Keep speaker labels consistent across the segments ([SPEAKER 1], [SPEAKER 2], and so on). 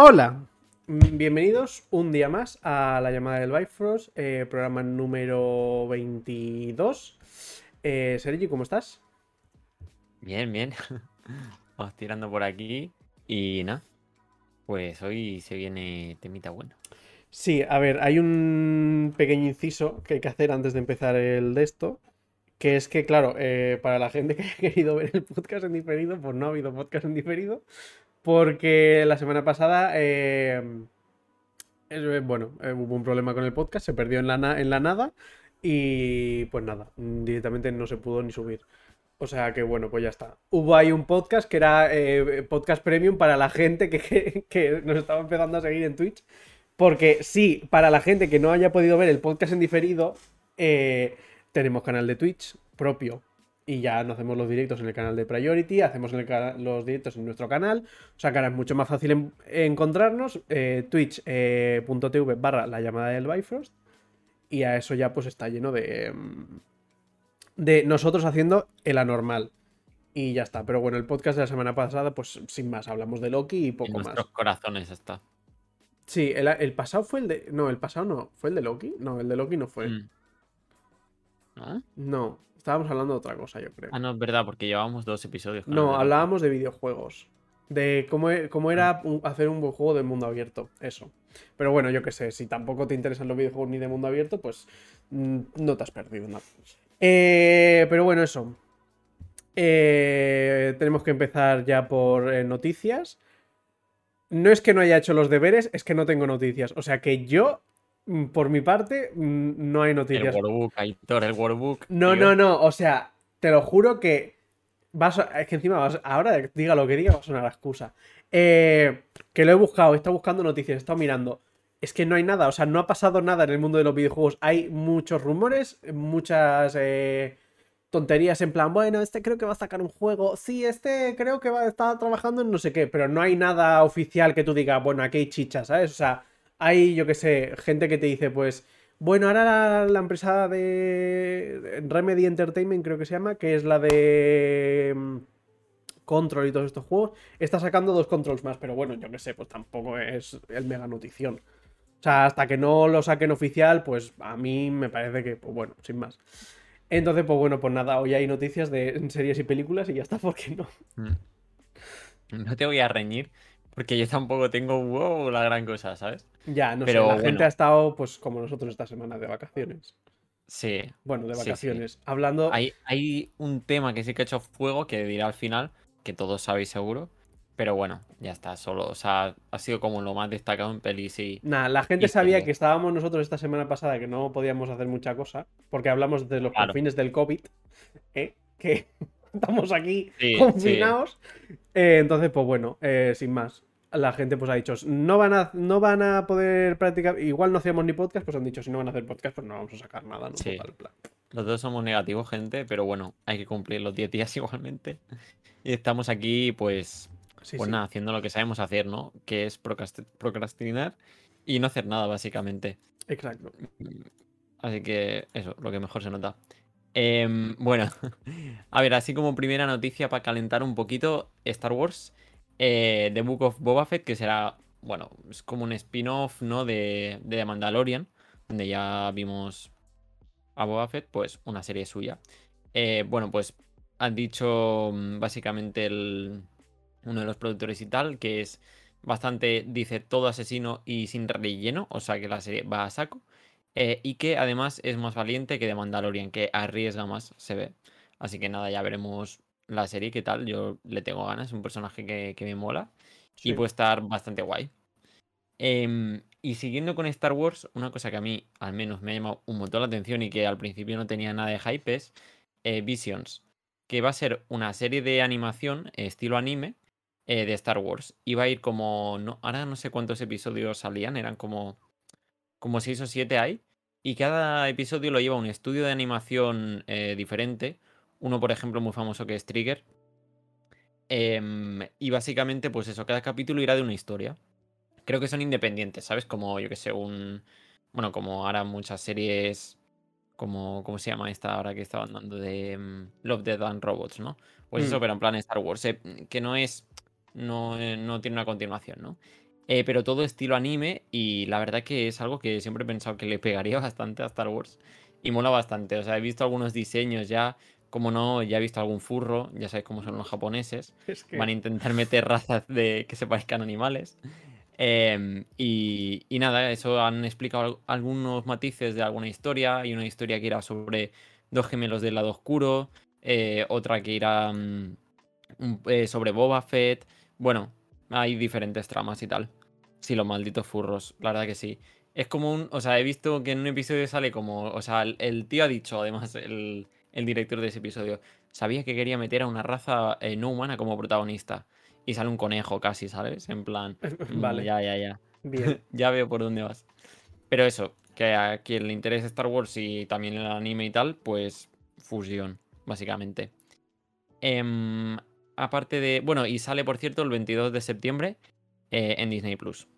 [SPEAKER 1] Hola, bienvenidos un día más a la llamada del Bifrost, eh, programa número 22. Eh, Sergi, ¿cómo estás?
[SPEAKER 2] Bien, bien. Vamos tirando por aquí y nada. Pues hoy se viene temita bueno.
[SPEAKER 1] Sí, a ver, hay un pequeño inciso que hay que hacer antes de empezar el de esto. Que es que, claro, eh, para la gente que haya querido ver el podcast en diferido, pues no ha habido podcast en diferido. Porque la semana pasada, eh, eh, bueno, hubo un problema con el podcast, se perdió en la, nada. Y pues nada, directamente no se pudo ni subir. O sea que bueno, pues ya está. Hubo ahí un podcast que era podcast premium para la gente que, nos estaba empezando a seguir en Twitch. Porque sí, para la gente que no haya podido ver el podcast en diferido, eh, tenemos canal de Twitch propio. Y ya no hacemos los directos en el canal de Priority, hacemos los directos en nuestro canal. O sea que ahora es mucho más fácil encontrarnos. Eh, Twitch.tv eh, barra la llamada del Bifrost. Y a eso ya pues está lleno de. Mm, de nosotros haciendo el anormal. Y ya está. Pero bueno, el podcast de la semana pasada, pues sin más, hablamos de Loki y poco en
[SPEAKER 2] nuestros
[SPEAKER 1] más.
[SPEAKER 2] corazones está.
[SPEAKER 1] Sí, el, pasado fue el de. No, el pasado no. ¿Fue el de Loki? No, el de Loki no fue.
[SPEAKER 2] Mm. ¿No?
[SPEAKER 1] No, estábamos hablando de otra cosa, yo creo.
[SPEAKER 2] Ah, no, es verdad, porque llevábamos dos episodios.
[SPEAKER 1] no, hablábamos de videojuegos. De cómo, e, cómo era mm. hacer un buen juego de mundo abierto. Eso. Pero bueno, yo qué sé, si tampoco te interesan los videojuegos ni de mundo abierto, pues mm, no te has perdido nada. Eh, pero bueno, eso. Eh, tenemos que empezar ya por eh, noticias. No es que no haya hecho los deberes, es que no tengo noticias. O sea que yo, por mi parte, mm, no hay noticias.
[SPEAKER 2] El workbook, Aitor, el workbook.
[SPEAKER 1] No, no, no. O sea, te lo juro que. Vas es que encima, vas, ahora diga lo que diga, va a sonar la excusa. Eh, que lo he buscado, he estado buscando noticias, he estado mirando. Es que no hay nada, o sea, no ha pasado nada en el mundo de los videojuegos. Hay muchos rumores, muchas. Eh, tonterías en plan, bueno, este creo que va a sacar un juego, sí, este creo que va a estar trabajando en no sé qué, pero no hay nada oficial que tú digas, bueno, aquí hay chicha, ¿sabes? O sea, hay, yo qué sé, gente que te dice, pues, bueno, ahora la, empresa de Remedy Entertainment, creo que se llama, que es la de mm, Control y todos estos juegos, está sacando dos controls más, pero bueno, yo qué sé, pues tampoco es el mega notición. O sea, hasta que no lo saquen oficial, pues a mí me parece que, pues bueno, sin más. Entonces, pues bueno, pues nada, hoy hay noticias de series y películas y ya está, ¿por qué no? Mm.
[SPEAKER 2] No te voy a reñir, porque yo tampoco tengo wow, la gran cosa, ¿sabes?
[SPEAKER 1] Ya, no Pero, sé, la gente ha estado, pues como nosotros esta semana, de vacaciones.
[SPEAKER 2] Sí.
[SPEAKER 1] Bueno, de vacaciones. Hablando.
[SPEAKER 2] Hay, hay un tema que sí que ha hecho fuego, que dirá al final, que todos sabéis seguro, pero bueno, ya está, solo. O sea, ha sido como lo más destacado en pelis y.
[SPEAKER 1] Nada, la gente sabía que estábamos nosotros esta semana pasada que no podíamos hacer mucha cosa, porque hablamos de los confines del COVID, ¿eh? que estamos aquí confinados. Eh, entonces, pues bueno, eh, sin más. La gente pues ha dicho, no van a, no van a poder practicar, igual no hacíamos ni podcast, pues han dicho, si no van a hacer podcast, pues no vamos a sacar nada, ¿no? plan.
[SPEAKER 2] Los dos somos negativos, gente, pero bueno, hay que cumplir los 10 días igualmente. Y estamos aquí, pues, pues nada, haciendo lo que sabemos hacer, ¿no? Que es procrastinar y no hacer nada, básicamente.
[SPEAKER 1] Exacto.
[SPEAKER 2] Así que eso, lo que mejor se nota. Em, bueno, a ver, así como primera noticia para calentar un poquito, Star Wars, eh, The Book of Boba Fett, que será, bueno, es como un spin-off, ¿no? De, de Mandalorian, donde ya vimos a Boba Fett, pues una serie suya. Eh, bueno, pues han dicho mm, básicamente el, uno de los productores y tal, que es bastante, dice, todo asesino y sin relleno, o sea que la serie va a saco. Eh, y que además es más valiente que de Mandalorian, que arriesga más, se ve. Así que nada, ya veremos la serie, qué tal. Yo le tengo ganas, es un personaje que, me mola y puede estar bastante guay. Em, y siguiendo con Star Wars, una cosa que a mí al menos me ha llamado un montón la atención y que al principio no tenía nada de hype es eh, Visions, que va a ser una serie de animación estilo anime eh, de Star Wars. Iba a ir como. No, ahora no sé cuántos episodios salían, eran como. Como 6 o 7 hay. Y cada episodio lo lleva un estudio de animación eh, diferente. Uno, por ejemplo, muy famoso que es Trigger. Em, y básicamente, pues eso, cada capítulo irá de una historia. Creo que son independientes, ¿sabes? Como, yo que sé, un. Bueno, como ahora muchas series. Como, ¿Cómo se llama esta ahora que estaban dando? De em, Love, Death and Robots, ¿no? Pues eso, mm. pero en plan Star Wars. Eh, que no es no, eh, no tiene una continuación, ¿no? eh, pero todo estilo anime y la verdad que es algo que siempre he pensado que le pegaría bastante a Star Wars y mola bastante. O sea, he visto algunos diseños ya, como no, ya he visto algún furro, ya sabéis cómo son los japoneses.
[SPEAKER 1] Es que...
[SPEAKER 2] Van a intentar meter razas de que se parezcan animales. Em, y, y nada, eso han explicado al- algunos matices de alguna historia. Hay una historia que irá sobre dos gemelos del lado oscuro, eh, otra que irá mm, un- eh, sobre Boba Fett. Bueno, hay diferentes tramas y tal. Sí, los malditos furros, la verdad que sí. Es como un. O sea, he visto que en un episodio sale como. O sea, el, el tío ha dicho, además, el, el director de ese episodio. Sabía que quería meter a una raza eh, no humana como protagonista. Y sale un conejo casi, ¿sabes? En plan. mm,
[SPEAKER 1] Vale,
[SPEAKER 2] Ya, ya, ya.
[SPEAKER 1] bien.
[SPEAKER 2] Ya veo por dónde vas. Pero eso, que a quien le interese Star Wars y también el anime y tal, pues fusión, básicamente. Em, aparte de. Bueno, y sale, por cierto, el 22 de septiembre eh, en Disney Plus.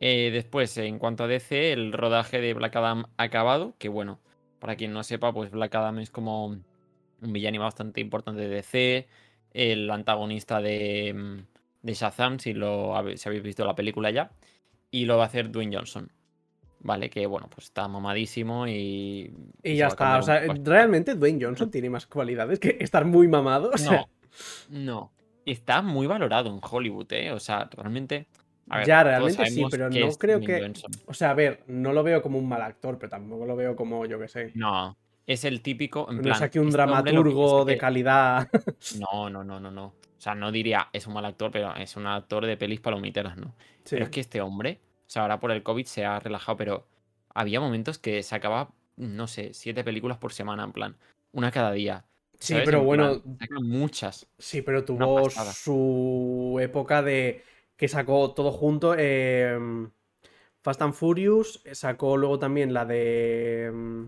[SPEAKER 2] Eh, después, en cuanto a DC, el rodaje de Black Adam ha acabado. Que bueno, para quien no sepa, pues Black Adam es como un villano bastante importante de DC. El antagonista de, mm, de Shazam, si, lo, si habéis visto la película ya. Y lo va a hacer Dwayne Johnson. Vale, que bueno, pues está mamadísimo y.
[SPEAKER 1] Y ya está. O sea, realmente Dwayne Johnson tiene más cualidades que estar muy mamado. O sea,
[SPEAKER 2] No, no. Está muy valorado en Hollywood, ¿eh? O sea, realmente. Ver,
[SPEAKER 1] Ya, realmente sí, pero no creo que- o sea, a ver, no lo veo como un mal actor, pero tampoco lo veo como, yo qué sé.
[SPEAKER 2] No, es el típico. En
[SPEAKER 1] No
[SPEAKER 2] plan,
[SPEAKER 1] es aquí un
[SPEAKER 2] este
[SPEAKER 1] dramaturgo de calidad.
[SPEAKER 2] No, no, no, no, no. O sea, no diría es un mal actor, pero es un actor de pelis palomiteras, ¿no?
[SPEAKER 1] Sí.
[SPEAKER 2] Pero es que este hombre, o sea, ahora por el COVID se ha relajado, pero había momentos que sacaba, no sé, siete películas por semana, en plan, una cada día.
[SPEAKER 1] Sí,
[SPEAKER 2] ¿sabes?
[SPEAKER 1] pero
[SPEAKER 2] En
[SPEAKER 1] bueno,
[SPEAKER 2] plan, muchas.
[SPEAKER 1] Sí, pero tuvo su época de que sacó todo junto. eh, Fast and Furious, sacó luego también la de. mm,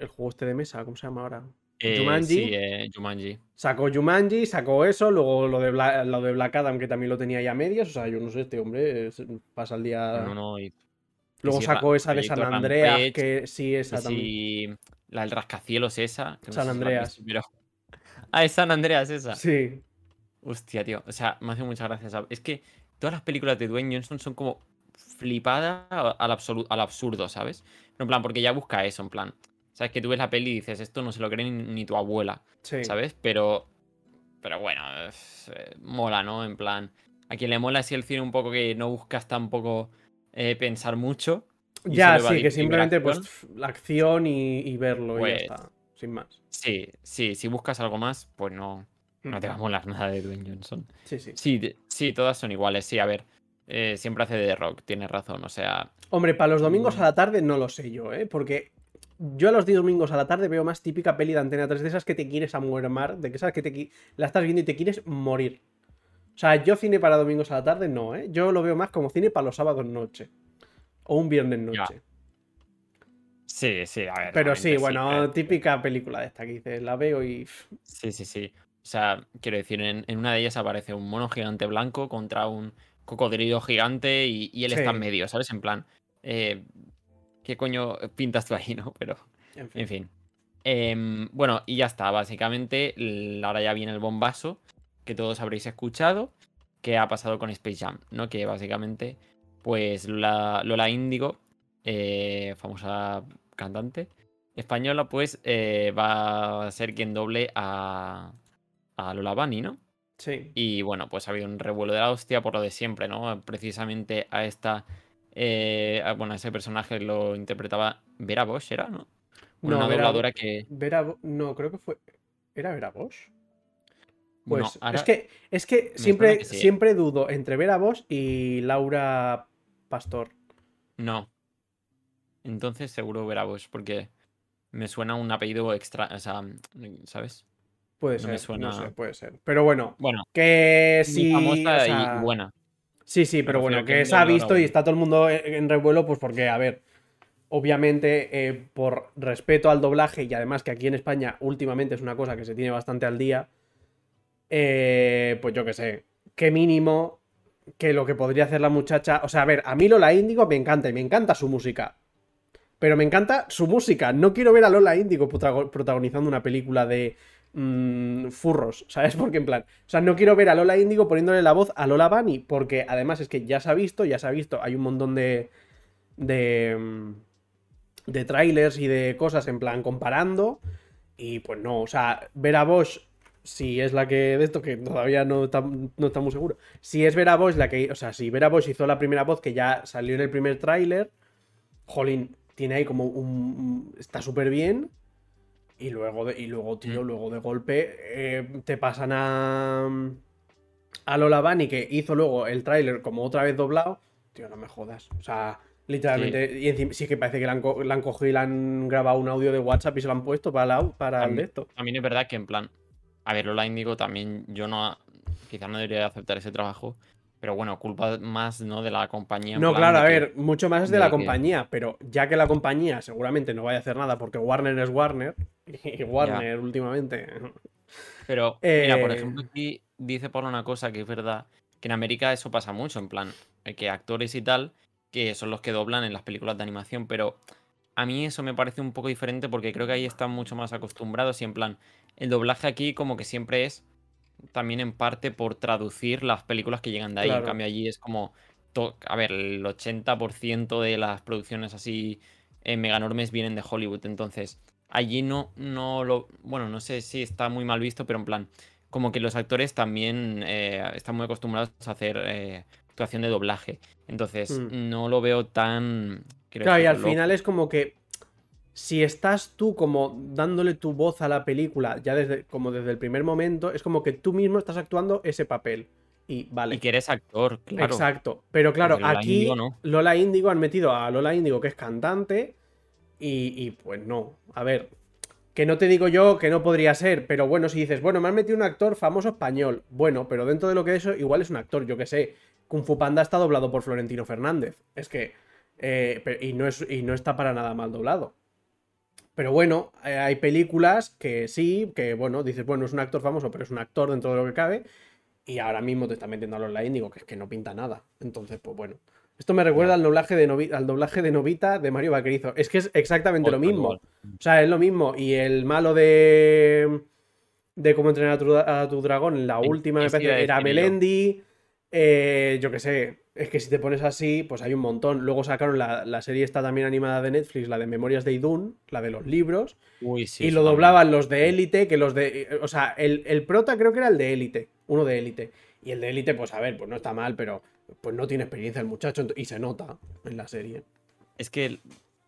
[SPEAKER 1] El juego este de mesa, ¿cómo se llama ahora?
[SPEAKER 2] Eh,
[SPEAKER 1] Jumanji.
[SPEAKER 2] Sí, eh, Jumanji.
[SPEAKER 1] Sacó Jumanji, sacó eso, luego lo de, Bla- lo de Black Adam, que también lo tenía ya a medias. O sea, yo no sé, este hombre pasa el día.
[SPEAKER 2] No, no, y-
[SPEAKER 1] luego sacó esa de San Andreas,
[SPEAKER 2] Rampage,
[SPEAKER 1] que sí,
[SPEAKER 2] que
[SPEAKER 1] esa también.
[SPEAKER 2] sí, la del rascacielos esa. que no sé
[SPEAKER 1] San
[SPEAKER 2] si la
[SPEAKER 1] Andreas.
[SPEAKER 2] pero- Ah, es San Andreas esa.
[SPEAKER 1] Sí,
[SPEAKER 2] Hostia, tío. O sea, me hace muchas gracias. ¿sabes? Es que todas las películas de Dwayne Johnson son como flipadas al, absolu- al absurdo, ¿sabes? Pero en plan, porque ya busca eso, en plan. Sabes que tú ves la peli y dices, esto no se lo cree ni, ni tu abuela,
[SPEAKER 1] sí.
[SPEAKER 2] ¿sabes? Pero. Pero bueno, es, eh, mola, ¿no? En plan. A quien le mola así el cine un poco que no buscas tampoco eh, pensar mucho.
[SPEAKER 1] Ya, sí, que simplemente pues la acción y, y verlo y
[SPEAKER 2] Pues-
[SPEAKER 1] ya está. Sin más.
[SPEAKER 2] Sí, sí, si buscas algo más, pues no, no te va a molar nada de Dwayne Johnson.
[SPEAKER 1] Sí, sí.
[SPEAKER 2] Sí, de- sí, todas son iguales. Sí, a ver. eh, siempre hace de rock, tienes razón. O sea,
[SPEAKER 1] Hombre, para los domingos
[SPEAKER 2] Mm.
[SPEAKER 1] a la tarde no lo sé yo, ¿eh? Porque yo a los domingos a la tarde veo más típica peli de Antena 3 de esas que te quieres amuermar, de que esas que te la estás viendo y te quieres morir. O sea, yo cine para domingos a la tarde no, ¿eh? Yo lo veo más como cine para los sábados noche. O un viernes
[SPEAKER 2] Ya,
[SPEAKER 1] noche.
[SPEAKER 2] sí, sí, a ver.
[SPEAKER 1] Pero sí, bueno,
[SPEAKER 2] pero-
[SPEAKER 1] típica película de esta que dices, la veo y...
[SPEAKER 2] Sí, sí, sí. O sea, quiero decir, en, en una de ellas aparece un mono gigante blanco contra un cocodrilo gigante y, y él está en medio, ¿sabes? En plan, eh, ¿qué coño pintas tú ahí, no? Pero,
[SPEAKER 1] En fin.
[SPEAKER 2] en fin. Em, bueno, y ya está. Básicamente, ahora ya viene el bombazo que todos habréis escuchado, que ha pasado con Space Jam, ¿no? Que básicamente, pues Lola, Lola Índigo, eh, famosa cantante española, pues eh, va a ser quien doble a, a Lola Bunny, ¿no?
[SPEAKER 1] Sí.
[SPEAKER 2] Y bueno, pues ha habido un revuelo de la hostia por lo de siempre, ¿no? Precisamente a esta. eh, a- bueno, a ese personaje lo interpretaba Vera Bosch, ¿era? ¿No? Bueno,
[SPEAKER 1] No,
[SPEAKER 2] una
[SPEAKER 1] Vera-
[SPEAKER 2] dobladora que.
[SPEAKER 1] Vera... No, creo que fue... ¿Era Vera Bosch? Pues
[SPEAKER 2] ahora-
[SPEAKER 1] es que, es que siempre,
[SPEAKER 2] que sí, ¿eh?
[SPEAKER 1] siempre dudo entre Vera Bosch y Laura Pastor.
[SPEAKER 2] No. Entonces seguro Vera Bosch, porque me suena un apellido extra. O sea, ¿sabes?
[SPEAKER 1] Puede
[SPEAKER 2] No me
[SPEAKER 1] ser, no
[SPEAKER 2] suena-
[SPEAKER 1] sé, puede ser. Pero bueno,
[SPEAKER 2] Bueno,
[SPEAKER 1] que sí.
[SPEAKER 2] famosa
[SPEAKER 1] o sea,
[SPEAKER 2] y buena.
[SPEAKER 1] Sí, sí,
[SPEAKER 2] Me
[SPEAKER 1] pero bueno, que
[SPEAKER 2] que
[SPEAKER 1] se ha
[SPEAKER 2] no, no,
[SPEAKER 1] visto
[SPEAKER 2] no.
[SPEAKER 1] y está todo el mundo en en revuelo, pues porque, a ver, obviamente, eh, por respeto al doblaje y además que aquí en España últimamente es una cosa que se tiene bastante al día, eh, pues yo qué sé, qué mínimo que lo que podría hacer la muchacha. O sea, a ver, a mí Lola Índigo me encanta y me encanta su música. Pero me encanta su música. No quiero ver a Lola Índigo protago- protagonizando una película de mm, furros, ¿sabes? Porque en plan, o sea, no quiero ver a Lola Índigo poniéndole la voz a Lola Bunny, porque además es que ya se ha visto, ya se ha visto, hay un montón de. de. mm, de trailers y de cosas en plan comparando. Y pues no, o sea, Vera Bosch, si es la que. de esto, que todavía no, está- no estamos seguros. Si es Vera Bosch la que. O sea, si Vera Bosch hizo la primera voz que ya salió en el primer tráiler, Jolín, tiene ahí como un- está súper bien. Y luego, de, y luego, tío,
[SPEAKER 2] Mm.
[SPEAKER 1] luego de golpe eh, te pasan a. A Lola Bunny, que hizo luego el tráiler como otra vez doblado. Tío, no me jodas. O sea, literalmente. Y encima sí que parece que le han, co- han cogido y le han grabado un audio de WhatsApp y se lo han puesto para, la, para el esto.
[SPEAKER 2] También es verdad que en plan, a ver, Lola Índigo también yo no, quizás no debería aceptar ese trabajo, pero bueno, culpa más, ¿no? De la compañía.
[SPEAKER 1] No, claro, a
[SPEAKER 2] que-
[SPEAKER 1] ver, mucho más es de
[SPEAKER 2] de
[SPEAKER 1] la
[SPEAKER 2] que-
[SPEAKER 1] compañía, pero ya que la compañía seguramente no vaya a hacer nada porque Warner es Warner, y Warner últimamente.
[SPEAKER 2] Pero, mira, por
[SPEAKER 1] Eh,
[SPEAKER 2] ejemplo, aquí dice Pablo una cosa que es verdad, que en América eso pasa mucho, en plan, eh, que actores y tal, que son los que doblan en las películas de animación, pero a mí eso me parece un poco diferente porque creo que ahí están mucho más acostumbrados y en plan, el doblaje aquí como que siempre es también en parte por traducir las películas que llegan de ahí, en cambio allí es como, a ver, el 80% de las producciones así eh, mega enormes vienen de Hollywood, entonces allí no, no lo, bueno, no sé si está muy mal visto, pero en plan, como que los actores también eh, están muy acostumbrados a hacer eh, actuación de doblaje, entonces
[SPEAKER 1] Mm.
[SPEAKER 2] no lo veo tan...
[SPEAKER 1] Claro, y al
[SPEAKER 2] loco.
[SPEAKER 1] final es como que si estás tú como dándole tu voz a la película ya desde como desde el primer momento, es como que tú mismo estás actuando ese papel. Y vale.
[SPEAKER 2] Y que eres actor, claro.
[SPEAKER 1] Exacto. Pero claro,
[SPEAKER 2] Lola
[SPEAKER 1] aquí
[SPEAKER 2] no.
[SPEAKER 1] Lola Índigo han metido a Lola Índigo, que es cantante, y, y pues no. A ver, que no te digo yo que no podría ser, pero bueno, si dices, bueno, me han metido un actor famoso español, bueno, pero dentro de lo que es eso, igual es un actor, yo que sé. Kung Fu Panda está doblado por Florentino Fernández. Es que. eh, y, no es, y no está para nada mal doblado. Pero bueno, eh, hay películas que sí, que bueno, dices, bueno, es un actor famoso, pero es un actor dentro de lo que cabe. Y ahora mismo te está metiendo a Lola Índigo, que es que no pinta nada. Entonces, pues bueno. Esto me recuerda al doblaje de, Novi- al doblaje de Novita de Mario Vaquerizo. Es que es exactamente lo mismo. O sea, es lo mismo. Y el malo de. de cómo entrenar a tu, a tu dragón, en la última, me parece, era. Melendi. eh, yo qué sé. Es que si te pones así, pues hay un montón. Luego sacaron la, la serie esta también animada de Netflix, la de Memorias de Idún, la de los libros.
[SPEAKER 2] Uy, sí,
[SPEAKER 1] y lo doblaban los de Élite, que los de. O sea, el, el prota creo que era el de Élite. Uno de Élite. Y el de Élite, pues a ver, pues no está mal, pero pues no tiene experiencia el muchacho. Y se nota en la serie.
[SPEAKER 2] Es que,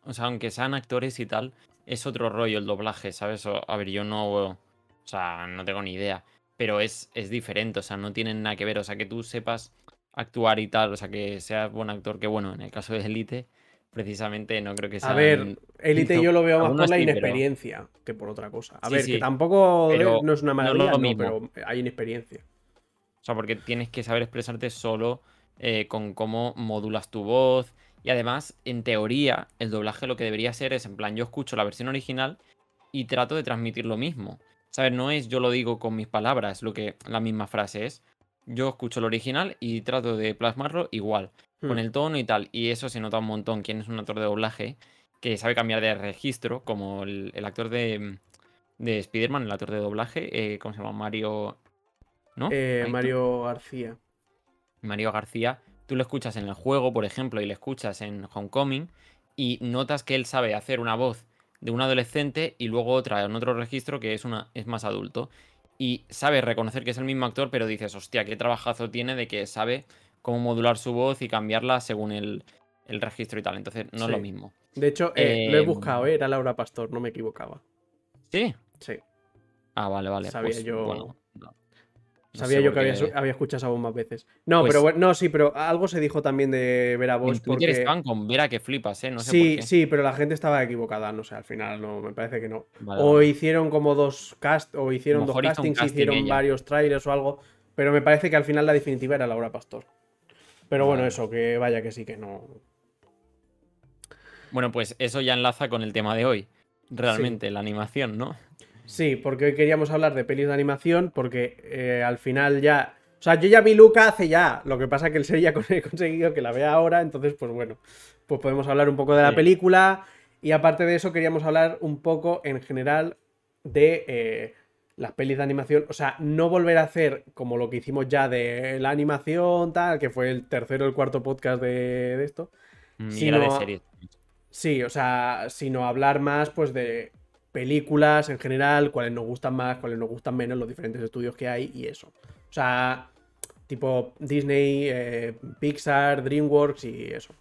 [SPEAKER 2] o sea, aunque sean actores y tal, es otro rollo el doblaje, ¿sabes? O- a ver, yo no, o sea, no tengo ni idea, pero es, es diferente, o sea, no tienen nada que ver, o sea, que tú sepas actuar y tal, o sea, que seas buen actor, que bueno, en el caso de Elite, precisamente no creo que sea...
[SPEAKER 1] A ver, Élite yo lo veo más por la
[SPEAKER 2] pero-
[SPEAKER 1] inexperiencia que por otra cosa. A
[SPEAKER 2] Sí,
[SPEAKER 1] ver,
[SPEAKER 2] sí,
[SPEAKER 1] que tampoco
[SPEAKER 2] pero
[SPEAKER 1] no es una
[SPEAKER 2] no es lo
[SPEAKER 1] maravilla, no,
[SPEAKER 2] mismo.
[SPEAKER 1] pero hay inexperiencia.
[SPEAKER 2] O sea, porque tienes que saber expresarte solo eh, con cómo modulas tu voz. Y además, en teoría, el doblaje lo que debería ser es, en plan, yo escucho la versión original y trato de transmitir lo mismo. ¿Sabes? No es yo lo digo con mis palabras, lo que la misma frase es. Yo escucho el original y trato de plasmarlo igual, con
[SPEAKER 1] Hmm.
[SPEAKER 2] el tono y tal. Y eso se nota un montón. Quien es un actor de doblaje que sabe cambiar de registro, como el, el actor de, de Spider-Man, el actor de doblaje, eh, ¿cómo se llama? Mario. ¿No?
[SPEAKER 1] Eh,
[SPEAKER 2] tú-
[SPEAKER 1] Mario García.
[SPEAKER 2] Mario García, tú lo escuchas en el juego, por ejemplo, y lo escuchas en Homecoming, y notas que él sabe hacer una voz de un adolescente y luego otra en otro registro que es, una, es más adulto. Y sabe reconocer que es el mismo actor, pero dices, hostia, qué trabajazo tiene de que sabe cómo modular su voz y cambiarla según el, el registro y tal. Entonces, no es lo mismo.
[SPEAKER 1] De hecho, eh, lo he
[SPEAKER 2] Em,
[SPEAKER 1] buscado, eh, era Laura Pastor, no me equivocaba.
[SPEAKER 2] ¿Sí?
[SPEAKER 1] Sí.
[SPEAKER 2] Ah, vale, vale.
[SPEAKER 1] Sabía
[SPEAKER 2] pues,
[SPEAKER 1] yo-
[SPEAKER 2] bueno, no- no
[SPEAKER 1] Sabía
[SPEAKER 2] sé
[SPEAKER 1] yo que había, escuchado esa voz más veces. No,
[SPEAKER 2] Pues-
[SPEAKER 1] pero bueno, no, sí, pero algo se dijo también de Vera
[SPEAKER 2] En
[SPEAKER 1] Bosch
[SPEAKER 2] Twitter
[SPEAKER 1] porque...
[SPEAKER 2] estaban con Vera que flipas, ¿eh? No sé
[SPEAKER 1] sí,
[SPEAKER 2] por qué.
[SPEAKER 1] sí, pero la gente estaba equivocada, no sé, al final no, me parece que no.
[SPEAKER 2] Vale,
[SPEAKER 1] O
[SPEAKER 2] vale.
[SPEAKER 1] hicieron como dos cast, o hicieron dos castings,
[SPEAKER 2] casting
[SPEAKER 1] hicieron
[SPEAKER 2] ella.
[SPEAKER 1] varios trailers o algo, pero me parece que al final la definitiva era Laura Pastor. Pero bueno, eso, que vaya que sí, que no.
[SPEAKER 2] Bueno, pues eso ya enlaza con el tema de hoy. Realmente, la animación, ¿no?
[SPEAKER 1] Sí, porque hoy queríamos hablar de pelis de animación, porque eh, al final ya. O sea, yo ya vi Luca hace ya. Lo que pasa que el ser ya he conseguido que la vea ahora, entonces, pues bueno, pues podemos hablar un poco de la
[SPEAKER 2] Sí.
[SPEAKER 1] película. Y aparte de eso, queríamos hablar un poco en general de. eh, las pelis de animación, o sea, no volver a hacer como lo que hicimos ya de la animación, tal, que fue el tercero o el cuarto podcast de, esto.
[SPEAKER 2] Mm, sino, de series.
[SPEAKER 1] Sí, o sea, sino hablar más pues de películas en general, cuáles nos gustan más, cuáles nos gustan menos, los diferentes estudios que hay y eso. O sea, tipo Disney, eh, Pixar, DreamWorks y eso.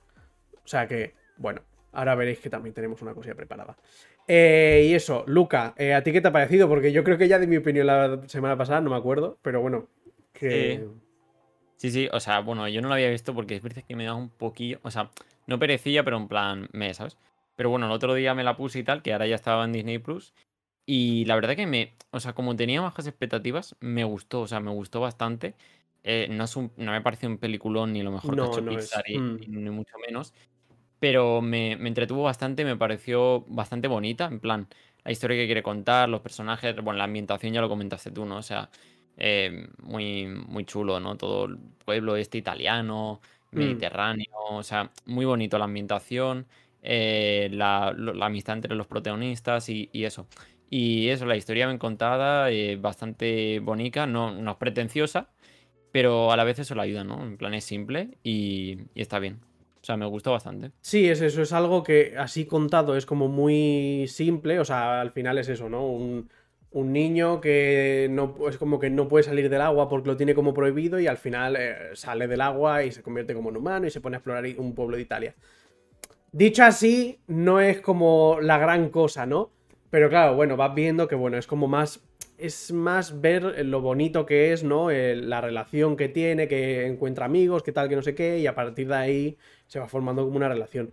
[SPEAKER 1] O sea que, bueno, ahora veréis que también tenemos una cosilla preparada. Eh, y eso, Luca, eh, ¿a ti qué te ha parecido? Porque yo creo que ya de mi opinión la semana pasada, no me acuerdo, pero bueno, que...
[SPEAKER 2] Sí, sí, o sea, bueno, yo no lo había visto porque es verdad que me da un poquillo, o sea, no perecilla, pero en plan, me, ¿sabes? Pero bueno, el otro día me la puse y tal, que ahora ya estaba en Disney Plus. Y la verdad que me, o sea, como tenía bajas expectativas, me gustó, o sea, me gustó bastante. Eh, no, es un, no me pareció un peliculón ni lo mejor que ha hecho Pixar, mm. ni mucho menos pero me, entretuvo bastante, me pareció bastante bonita, en plan, la historia que quiere contar, los personajes, bueno, la ambientación ya lo comentaste tú, ¿no? O sea, eh, muy, muy chulo, ¿no? Todo el pueblo este italiano, mm. mediterráneo, o sea, muy bonito la ambientación, eh, la, amistad entre los protagonistas y, eso. Y eso, la historia bien contada, eh, bastante bonita, no, no es pretenciosa, pero a la vez eso la ayuda, ¿no? En plan es simple y está bien. O sea, me gustó bastante.
[SPEAKER 1] Sí, es eso, es algo que así contado es como muy simple, o sea, al final es eso, ¿no? Un, niño que no es como que no puede salir del agua porque lo tiene como prohibido y al final eh, sale del agua y se convierte como en humano y se pone a explorar un pueblo de Italia. Dicho así, no es como la gran cosa, ¿no? Pero claro, bueno, vas viendo que bueno, es como más es más ver lo bonito que es, ¿no? la relación que tiene, que encuentra amigos, que tal, que no sé qué, y a partir de ahí se va formando como una relación.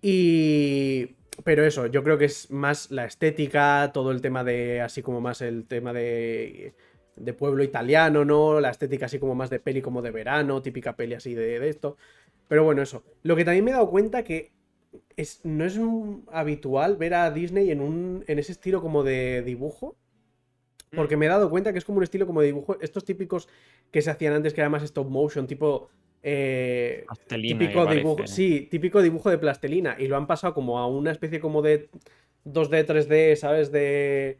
[SPEAKER 1] Y... Pero eso, yo creo que es más la estética, todo el tema de, así como más el tema de, de pueblo italiano, ¿no? La estética así como más de peli como de verano, típica peli así de, de esto. Pero bueno, eso. Lo que también me he dado cuenta que es, no es habitual ver a Disney en, un, en ese estilo como de dibujo. Porque me he dado cuenta que es como un estilo como de dibujo. Estos típicos que se hacían antes, que era más stop motion, tipo. Eh, típico dibujo. Sí, típico dibujo de plastelina. Y lo han pasado como a una especie como de 2D, 3D, ¿sabes? De.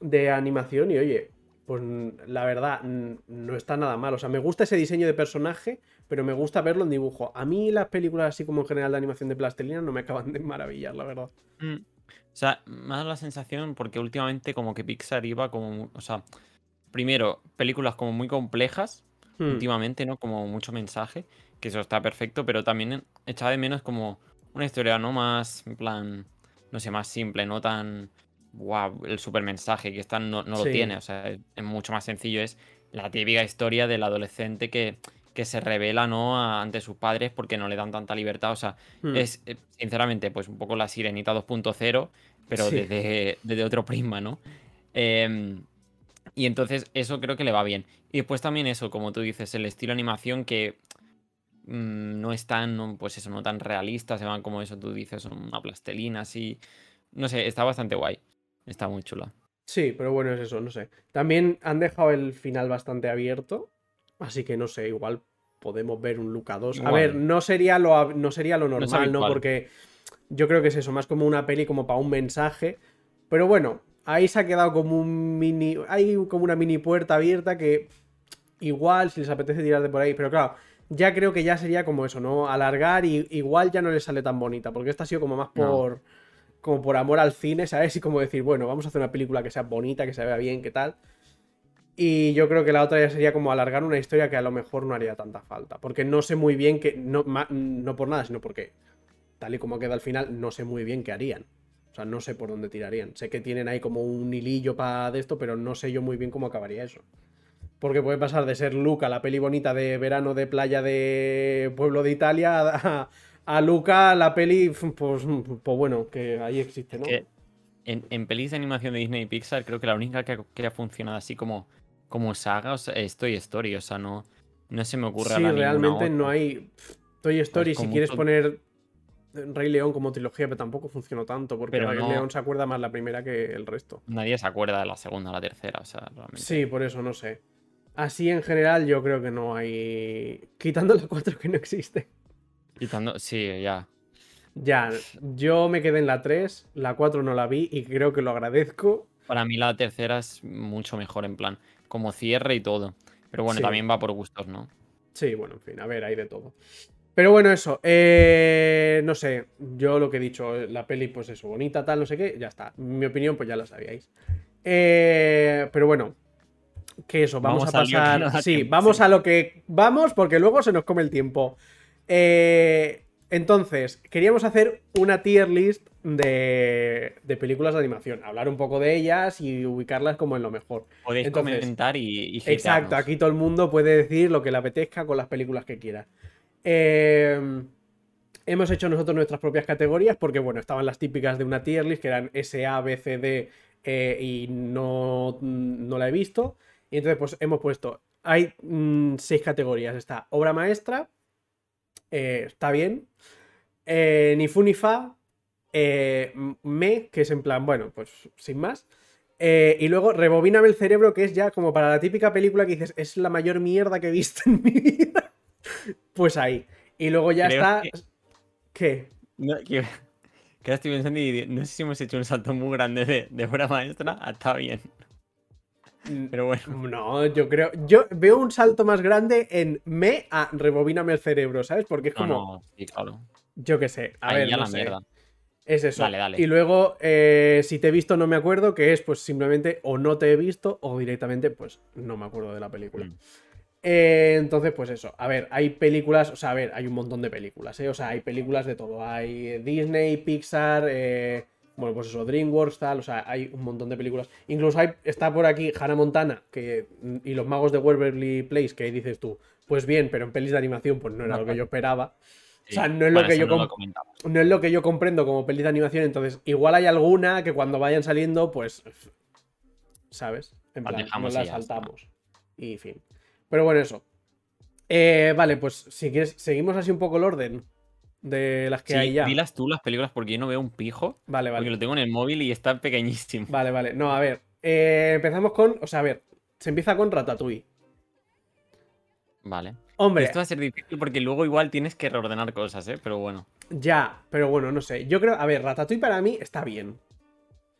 [SPEAKER 1] de animación. Y oye, pues la verdad, no está nada mal. O sea, me gusta ese diseño de personaje, pero me gusta verlo en dibujo. A mí las películas así como en general de animación de plastelina no me acaban de maravillar, la verdad.
[SPEAKER 2] Mm. O sea, me ha dado la sensación porque últimamente como que Pixar iba como, o sea, primero, películas como muy complejas, hmm. últimamente, ¿no? Como mucho mensaje, que eso está perfecto, pero también echaba de menos como una historia, ¿no? Más, en plan, no sé, más simple, no tan, wow, el super mensaje, que esta no, no lo tiene, o sea, es, mucho más sencillo, es la típica historia del adolescente que que se revela ¿no? ante sus padres porque no le dan tanta libertad. O sea, hmm. es eh, sinceramente pues un poco la sirenita 2.0, pero desde, desde, otro prisma, ¿no? Em, y entonces eso creo que le va bien. Y después también eso, como tú dices, el estilo animación que mm, no es tan, pues eso, no tan realista, se van como eso, tú dices, una plastelina así. No sé, está bastante guay. Está muy chula.
[SPEAKER 1] Sí, pero bueno, es eso, no sé. También han dejado el final bastante abierto. Así que no sé, igual podemos ver un Luca 2. A ver, no sería lo, no sería lo normal, ¿no? Porque yo creo que es eso, más como una peli como para un mensaje. Pero bueno, ahí se ha quedado como un mini. Hay como una mini puerta abierta que igual si les apetece tirar de por ahí. Pero claro, ya creo que ya sería como eso, ¿no? Alargar y igual ya no le sale tan bonita. Porque esta ha sido como más por. Como por amor al cine, ¿sabes? Y como decir, bueno, vamos a hacer una película que sea bonita, que se vea bien, que tal. Y yo creo que la otra ya sería como alargar una historia que a lo mejor no haría tanta falta. Porque no sé muy bien que. No, no por nada, sino porque, tal y como queda al final, no sé muy bien qué harían. O sea, no sé por dónde tirarían. Sé que tienen ahí como un hilillo para de esto, pero no sé yo muy bien cómo acabaría eso. Porque puede pasar de ser Luca, la peli bonita de verano de playa de pueblo de Italia, a, Luca, la peli, pues, pues bueno, que ahí existe, ¿no?
[SPEAKER 2] en, en, pelis de animación de Disney y Pixar, creo que la única que, que ha funcionado así como como saga, o sea, es Toy Story, o sea, no, no se me ocurre
[SPEAKER 1] sí, realmente no hay Toy Story, si quieres poner Rey León como trilogía, pero tampoco funcionó tanto, porque Rey León se acuerda más la primera que el resto.
[SPEAKER 2] Nadie se acuerda de la segunda o la tercera, o sea, realmente.
[SPEAKER 1] Sí, por eso no sé. Así en general, yo creo que no hay. Quitando la 4 que no existe.
[SPEAKER 2] Quitando, sí, ya.
[SPEAKER 1] Ya, yo me quedé en la 3, la 4 no la vi y creo que lo agradezco
[SPEAKER 2] Para mí la tercera es mucho mejor, en plan, como cierre y todo. Pero bueno,
[SPEAKER 1] Sí.
[SPEAKER 2] también va por gustos, ¿no?
[SPEAKER 1] Sí, bueno, en fin, a ver, hay de todo. Pero bueno, eso. eh, no sé, yo lo que he dicho, la peli, pues eso, bonita, tal, no sé qué, ya está. Mi opinión, pues ya la sabíais. Eh, pero bueno, que eso, vamos,
[SPEAKER 2] Vamos
[SPEAKER 1] a pasar. sí,
[SPEAKER 2] tiempo,
[SPEAKER 1] vamos
[SPEAKER 2] sí.
[SPEAKER 1] a lo que vamos, porque luego se nos come el tiempo. Eh, entonces, queríamos hacer una tier list de, de películas de animación, hablar un poco de ellas y ubicarlas como en lo mejor.
[SPEAKER 2] Podéis
[SPEAKER 1] Entonces,
[SPEAKER 2] comentar y, y
[SPEAKER 1] Exacto, aquí todo el mundo puede decir lo que le apetezca con las películas que quiera. Eh, hemos hecho nosotros nuestras propias categorías porque, bueno, estaban las típicas de una tier list que eran S, A, B, C, D eh, y no, no la he visto. Y entonces, pues hemos puesto, hay mm, seis categorías. Está obra maestra, eh, está bien, eh, ni fu ni fa, eh, me, que es en plan, bueno, pues sin más. Eh, y luego rebobíname el cerebro, que es ya como para la típica película que dices, es la mayor mierda que he visto en mi vida. Pues ahí. Y luego ya
[SPEAKER 2] Creo
[SPEAKER 1] está.
[SPEAKER 2] que-
[SPEAKER 1] ¿Qué?
[SPEAKER 2] No, que, que ahora estoy pensando y no sé si hemos hecho un salto muy grande de, de obra maestra. Está bien. Pero bueno,
[SPEAKER 1] No, yo creo. Yo veo un salto más grande en me a rebobíname el cerebro, ¿sabes? Porque es
[SPEAKER 2] no,
[SPEAKER 1] como.
[SPEAKER 2] no, sí, claro.
[SPEAKER 1] Yo qué sé. A
[SPEAKER 2] Ahí
[SPEAKER 1] ver,
[SPEAKER 2] ya
[SPEAKER 1] no
[SPEAKER 2] la
[SPEAKER 1] sé.
[SPEAKER 2] mierda.
[SPEAKER 1] Es eso.
[SPEAKER 2] Dale, dale.
[SPEAKER 1] Y luego, eh, si te he visto, no me acuerdo, que es pues simplemente o no te he visto o directamente, pues no me acuerdo de la película.
[SPEAKER 2] Mm.
[SPEAKER 1] Eh, entonces, pues eso. A ver, hay películas, o sea, a ver, hay un montón de películas, ¿eh? O sea, hay películas de todo. Hay Disney, Pixar, eh, bueno, pues eso, DreamWorks, tal. O sea, hay un montón de películas. Incluso hay, está por aquí Hannah Montana que, y los magos de Waverly Place, que ahí dices tú, pues bien, pero en pelis de animación, pues no era
[SPEAKER 2] No,
[SPEAKER 1] lo que yo esperaba.
[SPEAKER 2] Sí.
[SPEAKER 1] sea, no es lo que yo
[SPEAKER 2] no lo
[SPEAKER 1] es lo que yo comprendo como pelis de animación, entonces igual hay alguna que cuando vayan saliendo, pues, ¿sabes? En plan, no
[SPEAKER 2] está.
[SPEAKER 1] saltamos. Y fin. Pero bueno, eso. Eh, vale, pues si quieres, seguimos así un poco el orden de las que
[SPEAKER 2] Sí,
[SPEAKER 1] hay ya.
[SPEAKER 2] dilas tú las películas porque yo no veo un pijo.
[SPEAKER 1] Vale,
[SPEAKER 2] Porque
[SPEAKER 1] vale.
[SPEAKER 2] lo tengo en el móvil y está pequeñísimo.
[SPEAKER 1] Vale, vale. No, a ver. eh, empezamos con. O sea, a ver. Se empieza con Ratatouille.
[SPEAKER 2] Vale.
[SPEAKER 1] Hombre,
[SPEAKER 2] Esto va a ser difícil porque luego igual tienes que reordenar cosas, ¿eh? Pero bueno.
[SPEAKER 1] Ya, pero bueno, no sé. Yo creo, a ver, Ratatouille para mí está bien.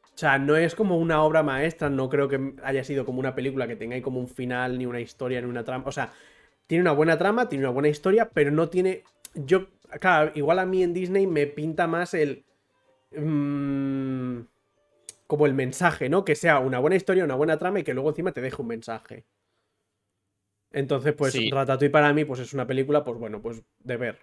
[SPEAKER 1] O sea, no es como una obra maestra, no creo que haya sido como una película que tenga ahí como un final, ni una historia, ni una trama. O sea, tiene una buena trama, tiene una buena historia, pero no tiene. Yo, claro, igual a mí en Disney me pinta más el. mm, como el mensaje, ¿no? Que sea una buena historia, una buena trama y que luego encima te deje un mensaje. Entonces, pues
[SPEAKER 2] Sí.
[SPEAKER 1] Ratatouille para mí, pues es una película, pues bueno, pues de ver.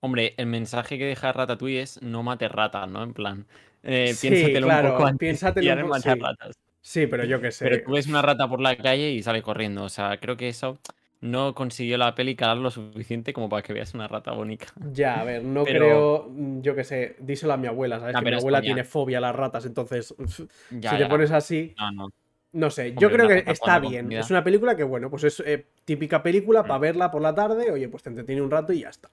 [SPEAKER 2] Hombre, el mensaje que deja Ratatouille es no mates ratas, ¿no? En plan, eh,
[SPEAKER 1] Sí,
[SPEAKER 2] piénsatelo
[SPEAKER 1] claro,
[SPEAKER 2] un poco antes
[SPEAKER 1] piénsatelo un poco, sí.
[SPEAKER 2] ratas.
[SPEAKER 1] Sí, pero yo qué sé.
[SPEAKER 2] Pero tú ves una rata por la calle y sale corriendo. O sea, creo que eso no consiguió la peli calar lo suficiente como para que veas una rata bonita.
[SPEAKER 1] Ya, a ver, no
[SPEAKER 2] Pero-
[SPEAKER 1] creo, mm, yo qué sé, díselo a mi abuela, ¿sabes? Que mi abuela tiene fobia a las ratas, entonces,
[SPEAKER 2] Ya,
[SPEAKER 1] si te
[SPEAKER 2] ya.
[SPEAKER 1] pones así,
[SPEAKER 2] No, no.
[SPEAKER 1] No sé, yo creo que está bien. Es una película que, bueno, pues es eh, típica película para
[SPEAKER 2] Mm.
[SPEAKER 1] verla por la tarde, oye, pues te entretiene un rato y ya está.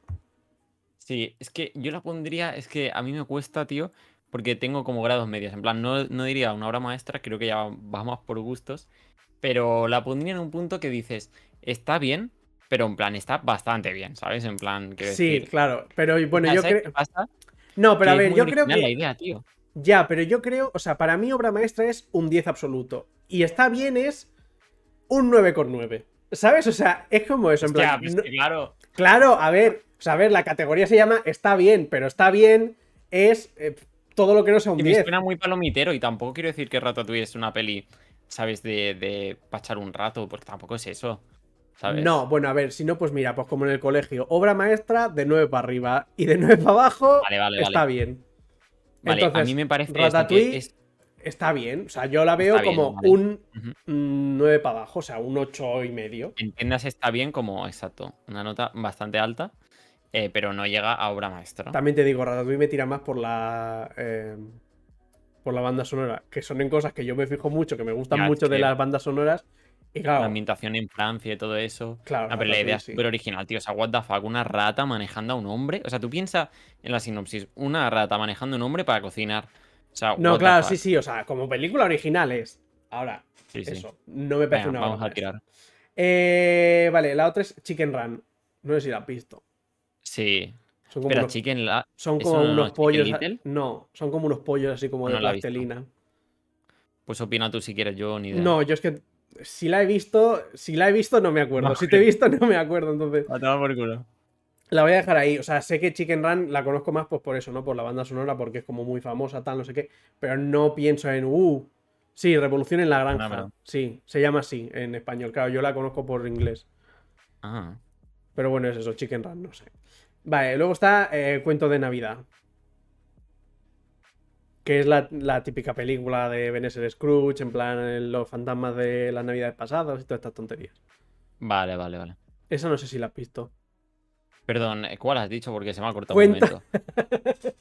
[SPEAKER 2] Sí, es que yo la pondría, es que a mí me cuesta, tío, porque tengo como grados medios. En plan, no, no diría una obra maestra, creo que ya va más por gustos, pero la pondría en un punto que dices, está bien, pero en plan, está bastante bien, ¿sabes? En plan, quiero
[SPEAKER 1] Sí,
[SPEAKER 2] decir.
[SPEAKER 1] claro, pero bueno, yo
[SPEAKER 2] ¿sabes
[SPEAKER 1] creo... No, pero
[SPEAKER 2] Que
[SPEAKER 1] a ver, yo creo
[SPEAKER 2] original la
[SPEAKER 1] que...
[SPEAKER 2] idea, tío.
[SPEAKER 1] Ya, pero yo creo, o sea, para mí obra maestra es un 10 absoluto. Y está bien es un 9,9. ¿Sabes? O sea, es como eso, en plan...
[SPEAKER 2] pues
[SPEAKER 1] no-
[SPEAKER 2] claro.
[SPEAKER 1] Claro, a ver, o sea, a ver, la categoría se llama está bien, pero está bien es eh, todo lo que no sea un
[SPEAKER 2] Que me
[SPEAKER 1] 10.
[SPEAKER 2] suena muy palomitero y tampoco quiero decir que Ratatouille es una peli, ¿sabes? De, de pachar un rato, porque tampoco es eso, ¿sabes?
[SPEAKER 1] No, bueno, a ver, si no, pues mira, pues como en el colegio, obra maestra de 9 para arriba y de 9 para abajo
[SPEAKER 2] Vale, vale,
[SPEAKER 1] está
[SPEAKER 2] vale.
[SPEAKER 1] bien.
[SPEAKER 2] Vale, a
[SPEAKER 1] Entonces,
[SPEAKER 2] mí me parece que es...
[SPEAKER 1] está bien, o sea, yo la veo
[SPEAKER 2] bien,
[SPEAKER 1] como
[SPEAKER 2] vale.
[SPEAKER 1] un
[SPEAKER 2] Ujú.
[SPEAKER 1] 9 para abajo, o sea, un 8 y medio.
[SPEAKER 2] Entiendas está bien como, exacto, una nota bastante alta, eh, pero no llega a obra maestra.
[SPEAKER 1] También te digo, Ratatouille me tira más por la eh, por la banda sonora, que son en cosas que yo me fijo mucho, que me gustan
[SPEAKER 2] Ya,
[SPEAKER 1] mucho de las bandas sonoras. Claro,
[SPEAKER 2] La ambientación en Francia y todo eso.
[SPEAKER 1] claro,
[SPEAKER 2] Ah, pero la idea es súper original, tío. O sea, what the fuck, una rata manejando a un hombre. O sea, tú piensas en la sinopsis, una rata manejando a un hombre para cocinar. O sea,
[SPEAKER 1] No, claro, sí, sí, o sea, como película original es. Ahora,
[SPEAKER 2] Sí, sí.
[SPEAKER 1] eso, no me parece
[SPEAKER 2] Venga,
[SPEAKER 1] una
[SPEAKER 2] vamos a tirar.
[SPEAKER 1] Eh, vale, la otra es Chicken Run. No sé si la has visto.
[SPEAKER 2] Sí.
[SPEAKER 1] Son como
[SPEAKER 2] Pero
[SPEAKER 1] unos,
[SPEAKER 2] Chicken La...
[SPEAKER 1] son
[SPEAKER 2] ¿eso
[SPEAKER 1] como
[SPEAKER 2] no
[SPEAKER 1] unos pollos.
[SPEAKER 2] Little?
[SPEAKER 1] No, son como unos pollos así como
[SPEAKER 2] No
[SPEAKER 1] de plastelina.
[SPEAKER 2] Pues opina tú si quieres, yo ni idea.
[SPEAKER 1] No, yo es que si la he visto, si la he visto no me acuerdo. Si te he visto no me acuerdo, entonces.
[SPEAKER 2] A tomar por culo.
[SPEAKER 1] La voy a dejar ahí. O sea, sé que Chicken Run la conozco más pues por eso, ¿no? Por la banda sonora, porque es como muy famosa, tal, no sé qué. Pero no pienso en, uh, sí, Revolución en la Granja. Sí, se llama así en español. Claro, yo la conozco por inglés.
[SPEAKER 2] Ah,
[SPEAKER 1] Pero bueno, es eso, Chicken Run, no sé. Vale, luego está eh, Cuento de Navidad. Que es la, la típica película de Ebenezer Scrooge, en plan los fantasmas de las navidades pasadas y todas estas tonterías.
[SPEAKER 2] vale, vale, vale.
[SPEAKER 1] Esa no sé si la has visto.
[SPEAKER 2] Perdón, ¿eh, ¿cuál has dicho? Porque se me ha cortado
[SPEAKER 1] Cuenta.
[SPEAKER 2] un momento.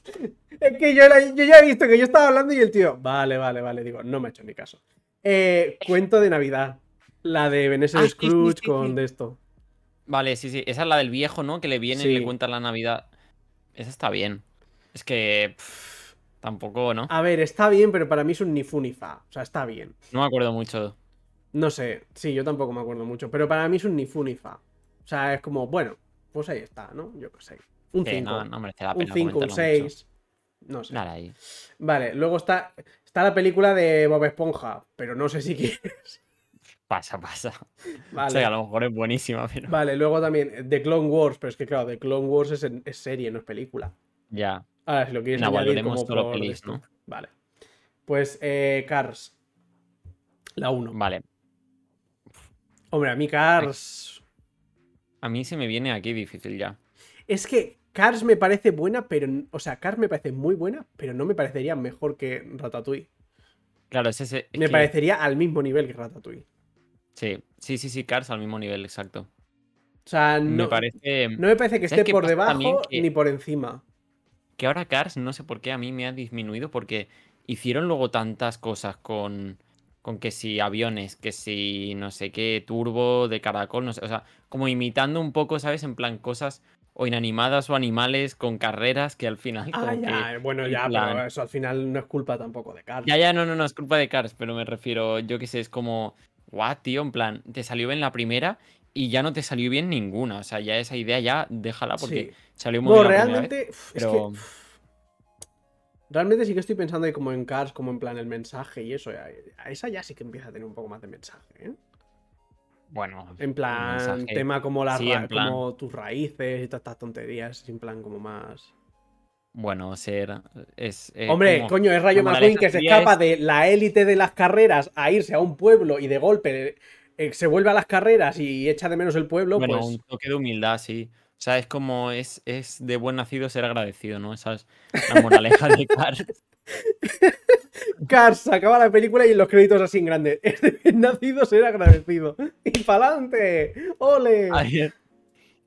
[SPEAKER 1] Es que yo, la- yo ya he visto que yo estaba hablando y el tío, vale, vale, vale, digo, no me ha hecho ni caso. Eh, cuento de Navidad. La de Ebenezer
[SPEAKER 2] Ah, sí, sí,
[SPEAKER 1] Scrooge
[SPEAKER 2] sí,
[SPEAKER 1] con de esto.
[SPEAKER 2] Vale, sí, sí. Esa es la del viejo, ¿no? Que le viene y le cuenta la Navidad. Esa está bien. Es que. pff, tampoco, ¿no?
[SPEAKER 1] A ver, está bien, pero para mí es un ni fu ni fa. O sea, está bien.
[SPEAKER 2] No me acuerdo mucho.
[SPEAKER 1] No sé, sí, yo tampoco me acuerdo mucho, pero para mí es un ni fu ni fa. O sea, es como, bueno, pues ahí está, ¿no? Yo qué sé. Un
[SPEAKER 2] Que
[SPEAKER 1] 5,
[SPEAKER 2] no, no merece la
[SPEAKER 1] un
[SPEAKER 2] pena.
[SPEAKER 1] 5, un
[SPEAKER 2] comentarlo mucho.
[SPEAKER 1] 6. No sé.
[SPEAKER 2] Dale ahí.
[SPEAKER 1] Vale, luego está, está la película de Bob Esponja, pero no sé si quieres.
[SPEAKER 2] Pasa, pasa.
[SPEAKER 1] Vale.
[SPEAKER 2] O sea, a lo mejor es buenísima, pero.
[SPEAKER 1] Vale, luego también The Clone Wars, pero es que claro, The Clone Wars es, en- es serie, no es película.
[SPEAKER 2] Ya.
[SPEAKER 1] Ahora, si lo quieres
[SPEAKER 2] No,
[SPEAKER 1] añadir como
[SPEAKER 2] solo
[SPEAKER 1] por
[SPEAKER 2] pelis. ¿no?
[SPEAKER 1] Vale. Pues eh, Cars. La 1.
[SPEAKER 2] Vale.
[SPEAKER 1] Hombre, a mí Cars...
[SPEAKER 2] A mí se me viene aquí difícil ya.
[SPEAKER 1] Es que Cars me parece buena, pero... O sea, Cars me parece muy buena, pero no me parecería mejor que Ratatouille.
[SPEAKER 2] Claro, es ese. es
[SPEAKER 1] me
[SPEAKER 2] que-
[SPEAKER 1] parecería al mismo nivel que Ratatouille.
[SPEAKER 2] Sí, sí, sí, sí, Cars al mismo nivel, exacto.
[SPEAKER 1] O sea,
[SPEAKER 2] Me
[SPEAKER 1] no,
[SPEAKER 2] parece.
[SPEAKER 1] no me parece que
[SPEAKER 2] ¿Sabes
[SPEAKER 1] esté por debajo?
[SPEAKER 2] Que-
[SPEAKER 1] ni por encima.
[SPEAKER 2] Que ahora Cars, no sé por qué a mí me ha disminuido, porque hicieron luego tantas cosas con, con que si aviones, que si no sé qué, turbo de caracol, no sé, o sea, como imitando un poco, ¿sabes? En plan, cosas o inanimadas o animales con carreras que al final
[SPEAKER 1] Ah, ya,
[SPEAKER 2] que...
[SPEAKER 1] bueno,
[SPEAKER 2] en
[SPEAKER 1] ya,
[SPEAKER 2] plan-
[SPEAKER 1] pero eso al final no es culpa tampoco de Cars.
[SPEAKER 2] Ya, ya, no, no, no, es culpa de Cars, pero me refiero, yo qué sé, es como, what, tío, en plan, te salió bien la primera y ya no te salió bien ninguna, o sea, ya esa idea ya déjala porque
[SPEAKER 1] Sí.
[SPEAKER 2] salió muy bien la vez,
[SPEAKER 1] realmente, uf, es
[SPEAKER 2] pero...
[SPEAKER 1] que realmente sí que estoy pensando ahí como en Cars, como en plan el mensaje y eso. ya- a esa ya sí que empieza a tener un poco más de mensaje, ¿eh?
[SPEAKER 2] Bueno,
[SPEAKER 1] En plan, tema como, las
[SPEAKER 2] sí,
[SPEAKER 1] ra-
[SPEAKER 2] en plan-
[SPEAKER 1] como tus raíces y todas estas tonterías, en plan como más...
[SPEAKER 2] Bueno, ser. Es, eh,
[SPEAKER 1] Hombre,
[SPEAKER 2] como-
[SPEAKER 1] coño, es Rayo
[SPEAKER 2] la
[SPEAKER 1] McQueen que se escapa
[SPEAKER 2] es-
[SPEAKER 1] de la élite de las carreras a irse a un pueblo y de golpe eh, se vuelve a las carreras y echa de menos el pueblo,
[SPEAKER 2] Bueno,
[SPEAKER 1] pues...
[SPEAKER 2] un toque de humildad, sí. O sea, es como. Es, es de buen nacido ser agradecido, ¿no? Esa es la moraleja de Cars.
[SPEAKER 1] Cars acaba la película y en los créditos así en grande. Es de bien nacido ser agradecido. ¡Y pa'lante! ¡Ole!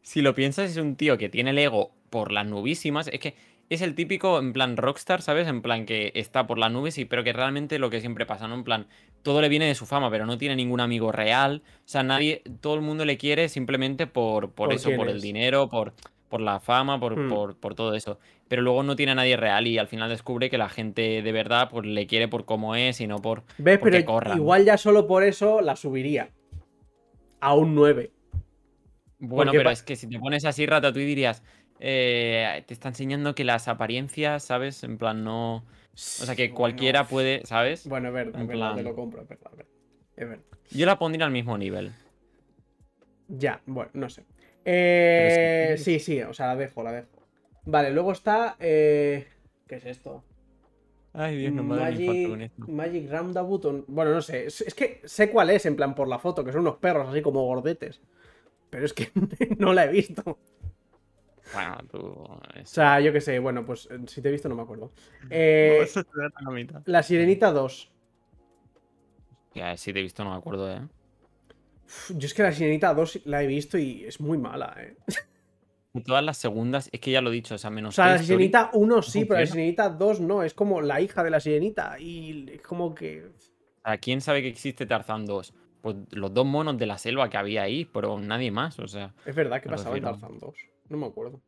[SPEAKER 2] Si lo piensas, es un tío que tiene el ego por las nubísimas. Es que es el típico, en plan, rockstar, ¿sabes? En plan, que está por las nubes, y, pero que realmente lo que siempre pasa, ¿no? En plan, todo le viene de su fama, pero no tiene ningún amigo real. O sea, nadie, todo el mundo le quiere simplemente por, por,
[SPEAKER 1] Por
[SPEAKER 2] eso, por
[SPEAKER 1] es.
[SPEAKER 2] el dinero, por, por la fama, por,
[SPEAKER 1] Hmm.
[SPEAKER 2] por, por todo eso. Pero luego no tiene a nadie real y al final descubre que la gente de verdad pues le quiere por cómo es y no por...
[SPEAKER 1] ¿Ves? Pero
[SPEAKER 2] corra, ¿no?
[SPEAKER 1] igual ya solo por eso la subiría. A un 9.
[SPEAKER 2] Bueno, pero es que si te pones así, Ratatouille dirías, eh, te está enseñando que las apariencias, ¿sabes? En plan, no... O sea, que cualquiera puede, ¿sabes?
[SPEAKER 1] Bueno, es verdad,
[SPEAKER 2] en
[SPEAKER 1] te lo compro, es verdad, es verdad.
[SPEAKER 2] Yo la pondría al mismo nivel.
[SPEAKER 1] Ya, bueno, no sé. Eh,
[SPEAKER 2] es que-
[SPEAKER 1] Sí, sí, o sea, la dejo, la dejo. Vale, luego está. eh, ¿Qué es esto?
[SPEAKER 2] Ay, Dios, no me
[SPEAKER 1] Magic,
[SPEAKER 2] esto.
[SPEAKER 1] Magic Roundabout. on- Bueno, no sé. Es, es que sé cuál es, en plan, por la foto, que son unos perros así como gordetes. Pero es que no la he visto. O
[SPEAKER 2] Bueno, tú... es-
[SPEAKER 1] sea, yo qué sé, bueno, pues eh, si te he visto no me acuerdo. Eh,
[SPEAKER 2] No, la mitad.
[SPEAKER 1] la Sirenita 2.
[SPEAKER 2] Ya, si te he visto no me acuerdo, ¿eh?
[SPEAKER 1] Yo es que la Sirenita 2 la he visto y es muy mala, eh.
[SPEAKER 2] Todas las segundas, es que ya lo he dicho, o sea, menos
[SPEAKER 1] O sea, la Sirenita 1 sí, pero la. Sirenita 2 no. Es como la hija de la Sirenita. Y es como que.
[SPEAKER 2] ¿A quién sabe que existe Tarzán 2? Pues los dos monos de la selva que había ahí, pero nadie más, o sea,
[SPEAKER 1] Es verdad que pasaba en. Tarzán 2. No me acuerdo.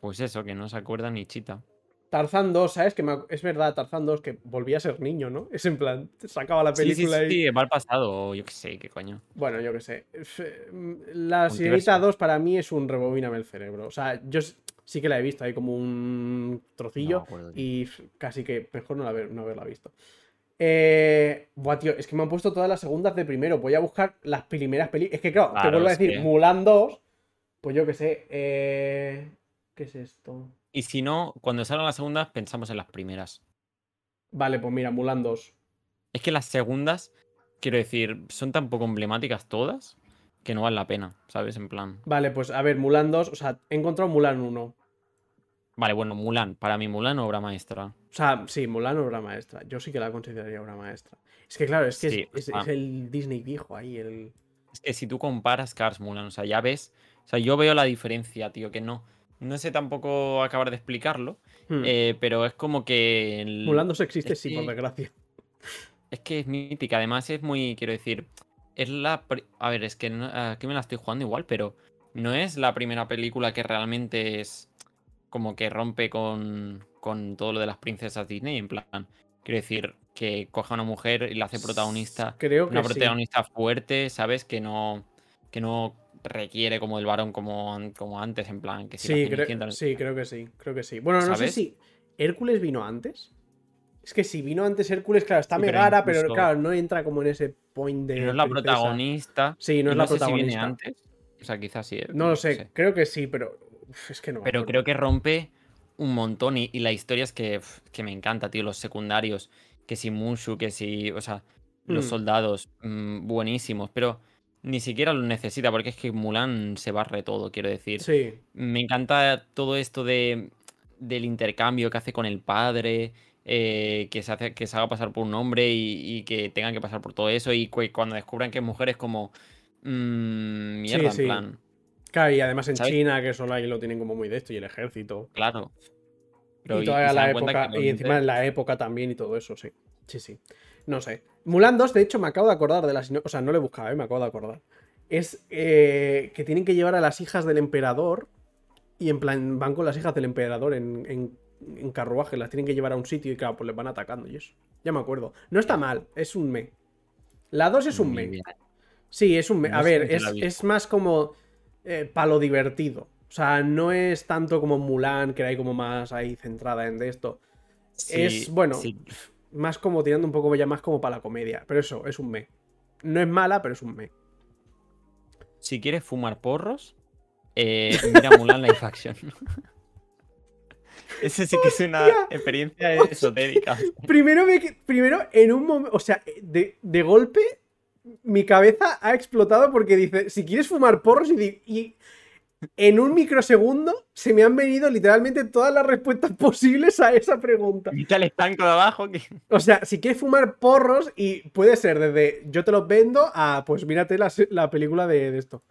[SPEAKER 2] pues eso, que no se acuerda ni Chita.
[SPEAKER 1] Tarzán 2, ¿sabes? Que me es verdad, Tarzán 2, que volvía a ser niño, ¿no? Es en plan, sacaba la
[SPEAKER 2] Sí, sí,
[SPEAKER 1] película y.
[SPEAKER 2] sí, va al pasado, o yo qué sé, qué coño.
[SPEAKER 1] Bueno, yo qué sé. F- La. Sirenita 2 para mí es un rebobíname el cerebro. O sea, yo sí que la he visto ahí como un trocillo y casi que mejor no, la haber- no haberla visto. Eh, buah, tío, es que me han puesto todas las segundas de primero. Voy a buscar las primeras películas. Es que, claro, te vuelvo a decir,
[SPEAKER 2] que-
[SPEAKER 1] Mulan 2. Pues yo qué sé. Eh... ¿Qué es esto?
[SPEAKER 2] Y si no, cuando salgan las segundas, pensamos en las primeras.
[SPEAKER 1] Vale, pues mira, Mulan 2.
[SPEAKER 2] Es que las segundas, quiero decir, son tan poco emblemáticas todas que no vale la pena, ¿sabes? En plan.
[SPEAKER 1] Vale, pues a ver, Mulan 2. O sea, he encontrado Mulan 1. O
[SPEAKER 2] Vale, bueno, Mulan. Para mí, Mulan, obra maestra.
[SPEAKER 1] sea, sí, Mulan obra maestra. Yo sí que la consideraría obra maestra. Es que, claro, es que
[SPEAKER 2] Sí,
[SPEAKER 1] es,
[SPEAKER 2] ah.
[SPEAKER 1] es el Disney viejo ahí. El...
[SPEAKER 2] Es que si tú comparas Cars Mulan, o sea, ya ves. O sea, yo veo la diferencia, tío, que no. No sé tampoco acabar de explicarlo.
[SPEAKER 1] Hmm.
[SPEAKER 2] eh, pero es como que. el-
[SPEAKER 1] 2 existe,
[SPEAKER 2] es
[SPEAKER 1] sí, por desgracia.
[SPEAKER 2] Es que es mítica, además es muy, quiero decir, es la... A ver, es que no- aquí me la estoy jugando igual, pero no es la primera película que realmente es como que rompe con, con todo lo de las princesas Disney, en plan, quiero decir, que coja a una mujer y la hace protagonista,
[SPEAKER 1] Creo que
[SPEAKER 2] una
[SPEAKER 1] sí.
[SPEAKER 2] protagonista fuerte, ¿sabes? Que no, que no requiere como el varón como, como antes, en plan, que si
[SPEAKER 1] Sí, creo,
[SPEAKER 2] no-
[SPEAKER 1] sí, creo que sí, creo que sí. Bueno, no sé si Hércules vino antes. Es que si vino antes Hércules, claro, está
[SPEAKER 2] Sí,
[SPEAKER 1] Megara, pero,
[SPEAKER 2] incluso-
[SPEAKER 1] claro, no entra como en ese point de.
[SPEAKER 2] no es la
[SPEAKER 1] princesa.
[SPEAKER 2] protagonista.
[SPEAKER 1] Sí, no es la
[SPEAKER 2] sé si viene
[SPEAKER 1] protagonista.
[SPEAKER 2] antes. O sea, quizás sí. eh,
[SPEAKER 1] No lo sé, creo que sí, pero. uf, es que no.
[SPEAKER 2] Pero creo que rompe un montón y, y la historia es que, que me encanta, tío. Los secundarios, que si Mushu, que si, o sea, los
[SPEAKER 1] Mm.
[SPEAKER 2] soldados, mm, buenísimos, pero ni siquiera lo necesita porque es que Mulan se barre todo, quiero decir.
[SPEAKER 1] Sí,
[SPEAKER 2] Me encanta todo esto de, del intercambio que hace con el padre, eh, que, se hace, que se haga pasar por un hombre y, y que tengan que pasar por todo eso y cu- cuando descubran que es mujer es como... mm, mierda,
[SPEAKER 1] sí.
[SPEAKER 2] en plan,
[SPEAKER 1] claro, y además en
[SPEAKER 2] ¿Sabes?
[SPEAKER 1] China, que solo ahí lo tienen como muy de esto, y el ejército.
[SPEAKER 2] claro. Pero
[SPEAKER 1] y
[SPEAKER 2] se
[SPEAKER 1] la época, y encima en la época también y todo eso, sí. Sí, sí. No sé. Mulan 2, de hecho, me acabo de acordar de las. O sea, no lo he buscado, ¿eh? me acabo de acordar. Es eh, que tienen que llevar a las hijas del emperador. Y en plan, van con las hijas del emperador en, en, en carruaje. Las tienen que llevar a un sitio y, claro, pues les van atacando y eso. Ya me acuerdo. No está mal, es un me. La 2 es un me. Sí, es un... me- A ver, es,
[SPEAKER 2] la
[SPEAKER 1] es más como eh, palo divertido. O sea, no es tanto como Mulan, que era ahí como más ahí centrada en de esto. Es,
[SPEAKER 2] Sí,
[SPEAKER 1] bueno,
[SPEAKER 2] sí.
[SPEAKER 1] Más como tirando un poco ya más como para la comedia. Pero eso, es un me. No es mala, pero es un me.
[SPEAKER 2] Si quieres fumar porros, eh, mira Mulan Life Action. Eso sí que es una
[SPEAKER 1] Hostia.
[SPEAKER 2] experiencia esotérica.
[SPEAKER 1] Primero, me, primero en un momento, o sea, de, de golpe, mi cabeza ha explotado porque dice, si quieres fumar porros y en un microsegundo se me han venido literalmente todas las respuestas posibles a esa pregunta.
[SPEAKER 2] Quita el estanco de abajo. Que...
[SPEAKER 1] O sea, si quieres fumar porros y puede ser desde yo te los vendo a pues mírate la, la película de, de esto.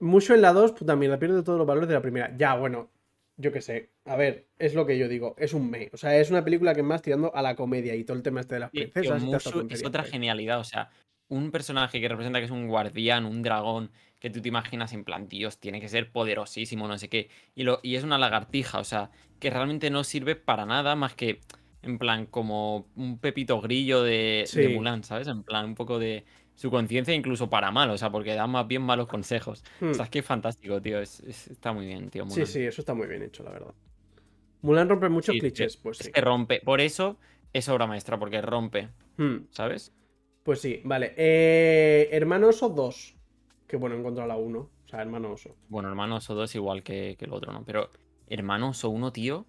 [SPEAKER 1] Mucho en la 2, puta mierda, pierde todos los valores de la primera. Ya, bueno, yo qué sé. A ver, es lo que yo digo, es un me. O sea, es una película que más tirando a la comedia y todo el tema este de las princesas.
[SPEAKER 2] Mushu es otra genialidad. O sea, un personaje que representa que es un guardián, un dragón, que tú te imaginas en plan, Dios, tiene que ser poderosísimo, no sé qué. Y, lo, y es una lagartija, o sea, que realmente no sirve para nada más que, en plan, como un pepito grillo de. Mulan, ¿sabes? En plan, un poco de su conciencia, incluso para mal, o sea, porque da más bien malos consejos.
[SPEAKER 1] Hmm.
[SPEAKER 2] O sea, es que es fantástico, tío. es- es- está muy bien, tío.
[SPEAKER 1] Sí,
[SPEAKER 2] Mulan.
[SPEAKER 1] sí, eso está muy bien hecho, la verdad. Mulan rompe muchos
[SPEAKER 2] Sí,
[SPEAKER 1] clichés,
[SPEAKER 2] es-
[SPEAKER 1] pues
[SPEAKER 2] es
[SPEAKER 1] sí.
[SPEAKER 2] que rompe. Por eso es obra maestra, porque rompe,
[SPEAKER 1] Hmm,
[SPEAKER 2] ¿sabes?
[SPEAKER 1] Pues sí, vale. Eh, Hermano Oso 2. Que bueno, he encontrado la 1. O sea, Hermano Oso.
[SPEAKER 2] Bueno, hermano Oso 2 igual que, que el otro, ¿no? Pero hermano Oso 1, tío,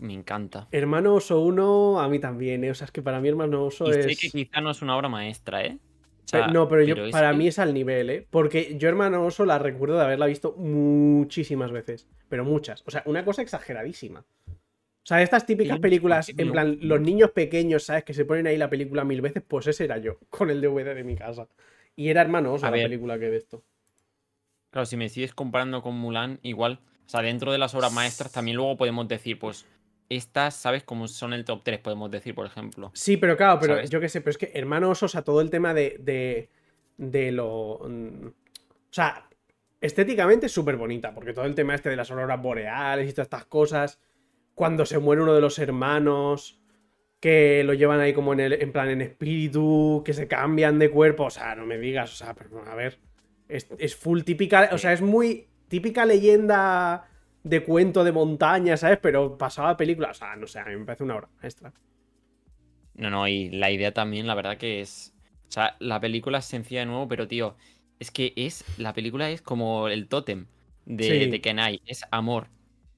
[SPEAKER 2] me encanta.
[SPEAKER 1] Hermano Oso 1, a mí también, ¿eh? O sea, es que para mí Hermano Oso
[SPEAKER 2] Y
[SPEAKER 1] es.
[SPEAKER 2] sé que quizá no es una obra maestra, ¿eh? O sea,
[SPEAKER 1] no, pero, yo, para
[SPEAKER 2] que-
[SPEAKER 1] mí es al nivel, ¿eh? Porque yo Hermano Oso la recuerdo de haberla visto muchísimas veces. Pero muchas. O sea, una cosa exageradísima. O sea, estas típicas películas, en plan, los niños pequeños, ¿sabes? Que se ponen ahí la película mil veces, pues ese era yo, con el DVD de mi casa. Y era Hermano Oso
[SPEAKER 2] A
[SPEAKER 1] la
[SPEAKER 2] ver.
[SPEAKER 1] película que de esto.
[SPEAKER 2] Claro, si me sigues comparando con Mulan, igual. O sea, dentro de las obras maestras también luego podemos decir, pues, estas, ¿sabes? Como son el top 3, podemos decir, por ejemplo.
[SPEAKER 1] Sí, pero claro, pero
[SPEAKER 2] ¿Sabes?
[SPEAKER 1] yo qué sé, pero es que Hermano Oso, o sea, todo el tema de. de, de lo. mm, O sea, estéticamente es súper bonita, porque todo el tema este de las auroras boreales y todas estas cosas. Cuando se muere uno de los hermanos, que lo llevan ahí como en, el, en plan en espíritu, que se cambian de cuerpo, o sea, no me digas, o sea, pero a ver. Es, es full típica, o sea, es muy típica leyenda de cuento de montaña, ¿sabes? Pero pasaba a película, o sea, no sé, a mí me parece una obra maestra.
[SPEAKER 2] No, no, y la idea también, la verdad que es. O sea, la película es sencilla de nuevo, pero tío, es que es. La película es como el tótem de,
[SPEAKER 1] Sí.
[SPEAKER 2] de Kenai, es amor.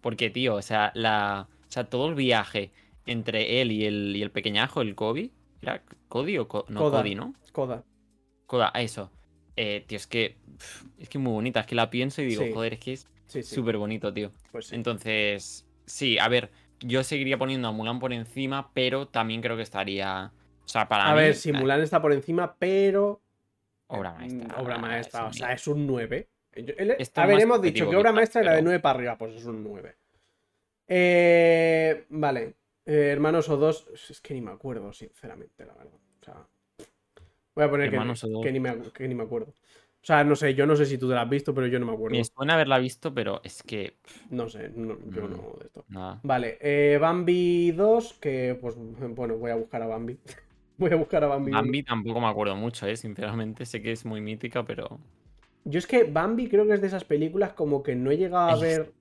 [SPEAKER 2] Porque, tío, o sea, la. O sea, todo el viaje entre él y el, y el pequeñajo, el Kobe. ¿Era Cody o Co- no
[SPEAKER 1] Koda.
[SPEAKER 2] Cody, no?
[SPEAKER 1] Coda.
[SPEAKER 2] Koda, eso. Eh, tío, es que. Es que muy bonita. Es que la pienso y digo,
[SPEAKER 1] Sí.
[SPEAKER 2] joder, es que es
[SPEAKER 1] Sí, sí.
[SPEAKER 2] súper bonito, tío.
[SPEAKER 1] Pues.
[SPEAKER 2] Entonces, sí, a ver, yo seguiría poniendo a Mulan por encima, pero también creo que estaría. O sea, para
[SPEAKER 1] A
[SPEAKER 2] mí.
[SPEAKER 1] ver, si Mulan está por encima, pero.
[SPEAKER 2] Obra
[SPEAKER 1] Mm,
[SPEAKER 2] maestra.
[SPEAKER 1] Obra maestra. O sea, es un 9. Yo- él-
[SPEAKER 2] Esto
[SPEAKER 1] a ver, hemos dicho que obra maestra era de
[SPEAKER 2] pero-
[SPEAKER 1] 9 para arriba, pues es un 9. Eh, vale. Eh, hermanos o dos. Es que ni me acuerdo, sinceramente, la verdad. O sea. Voy a poner que, ni me, que ni me acuerdo. O sea, no sé, yo no sé si tú te la has visto, pero yo no me acuerdo.
[SPEAKER 2] Me suena haberla visto, pero es que.
[SPEAKER 1] No sé, no- yo
[SPEAKER 2] Mm.
[SPEAKER 1] no de esto.
[SPEAKER 2] Nada.
[SPEAKER 1] Vale, eh, Bambi 2, que pues bueno, voy a buscar a Bambi. voy a buscar a Bambi.
[SPEAKER 2] Bambi tampoco me acuerdo mucho, ¿eh? Sinceramente, sé que es muy mítica, pero.
[SPEAKER 1] Yo es que Bambi creo que es de esas películas como que no he llegado a ver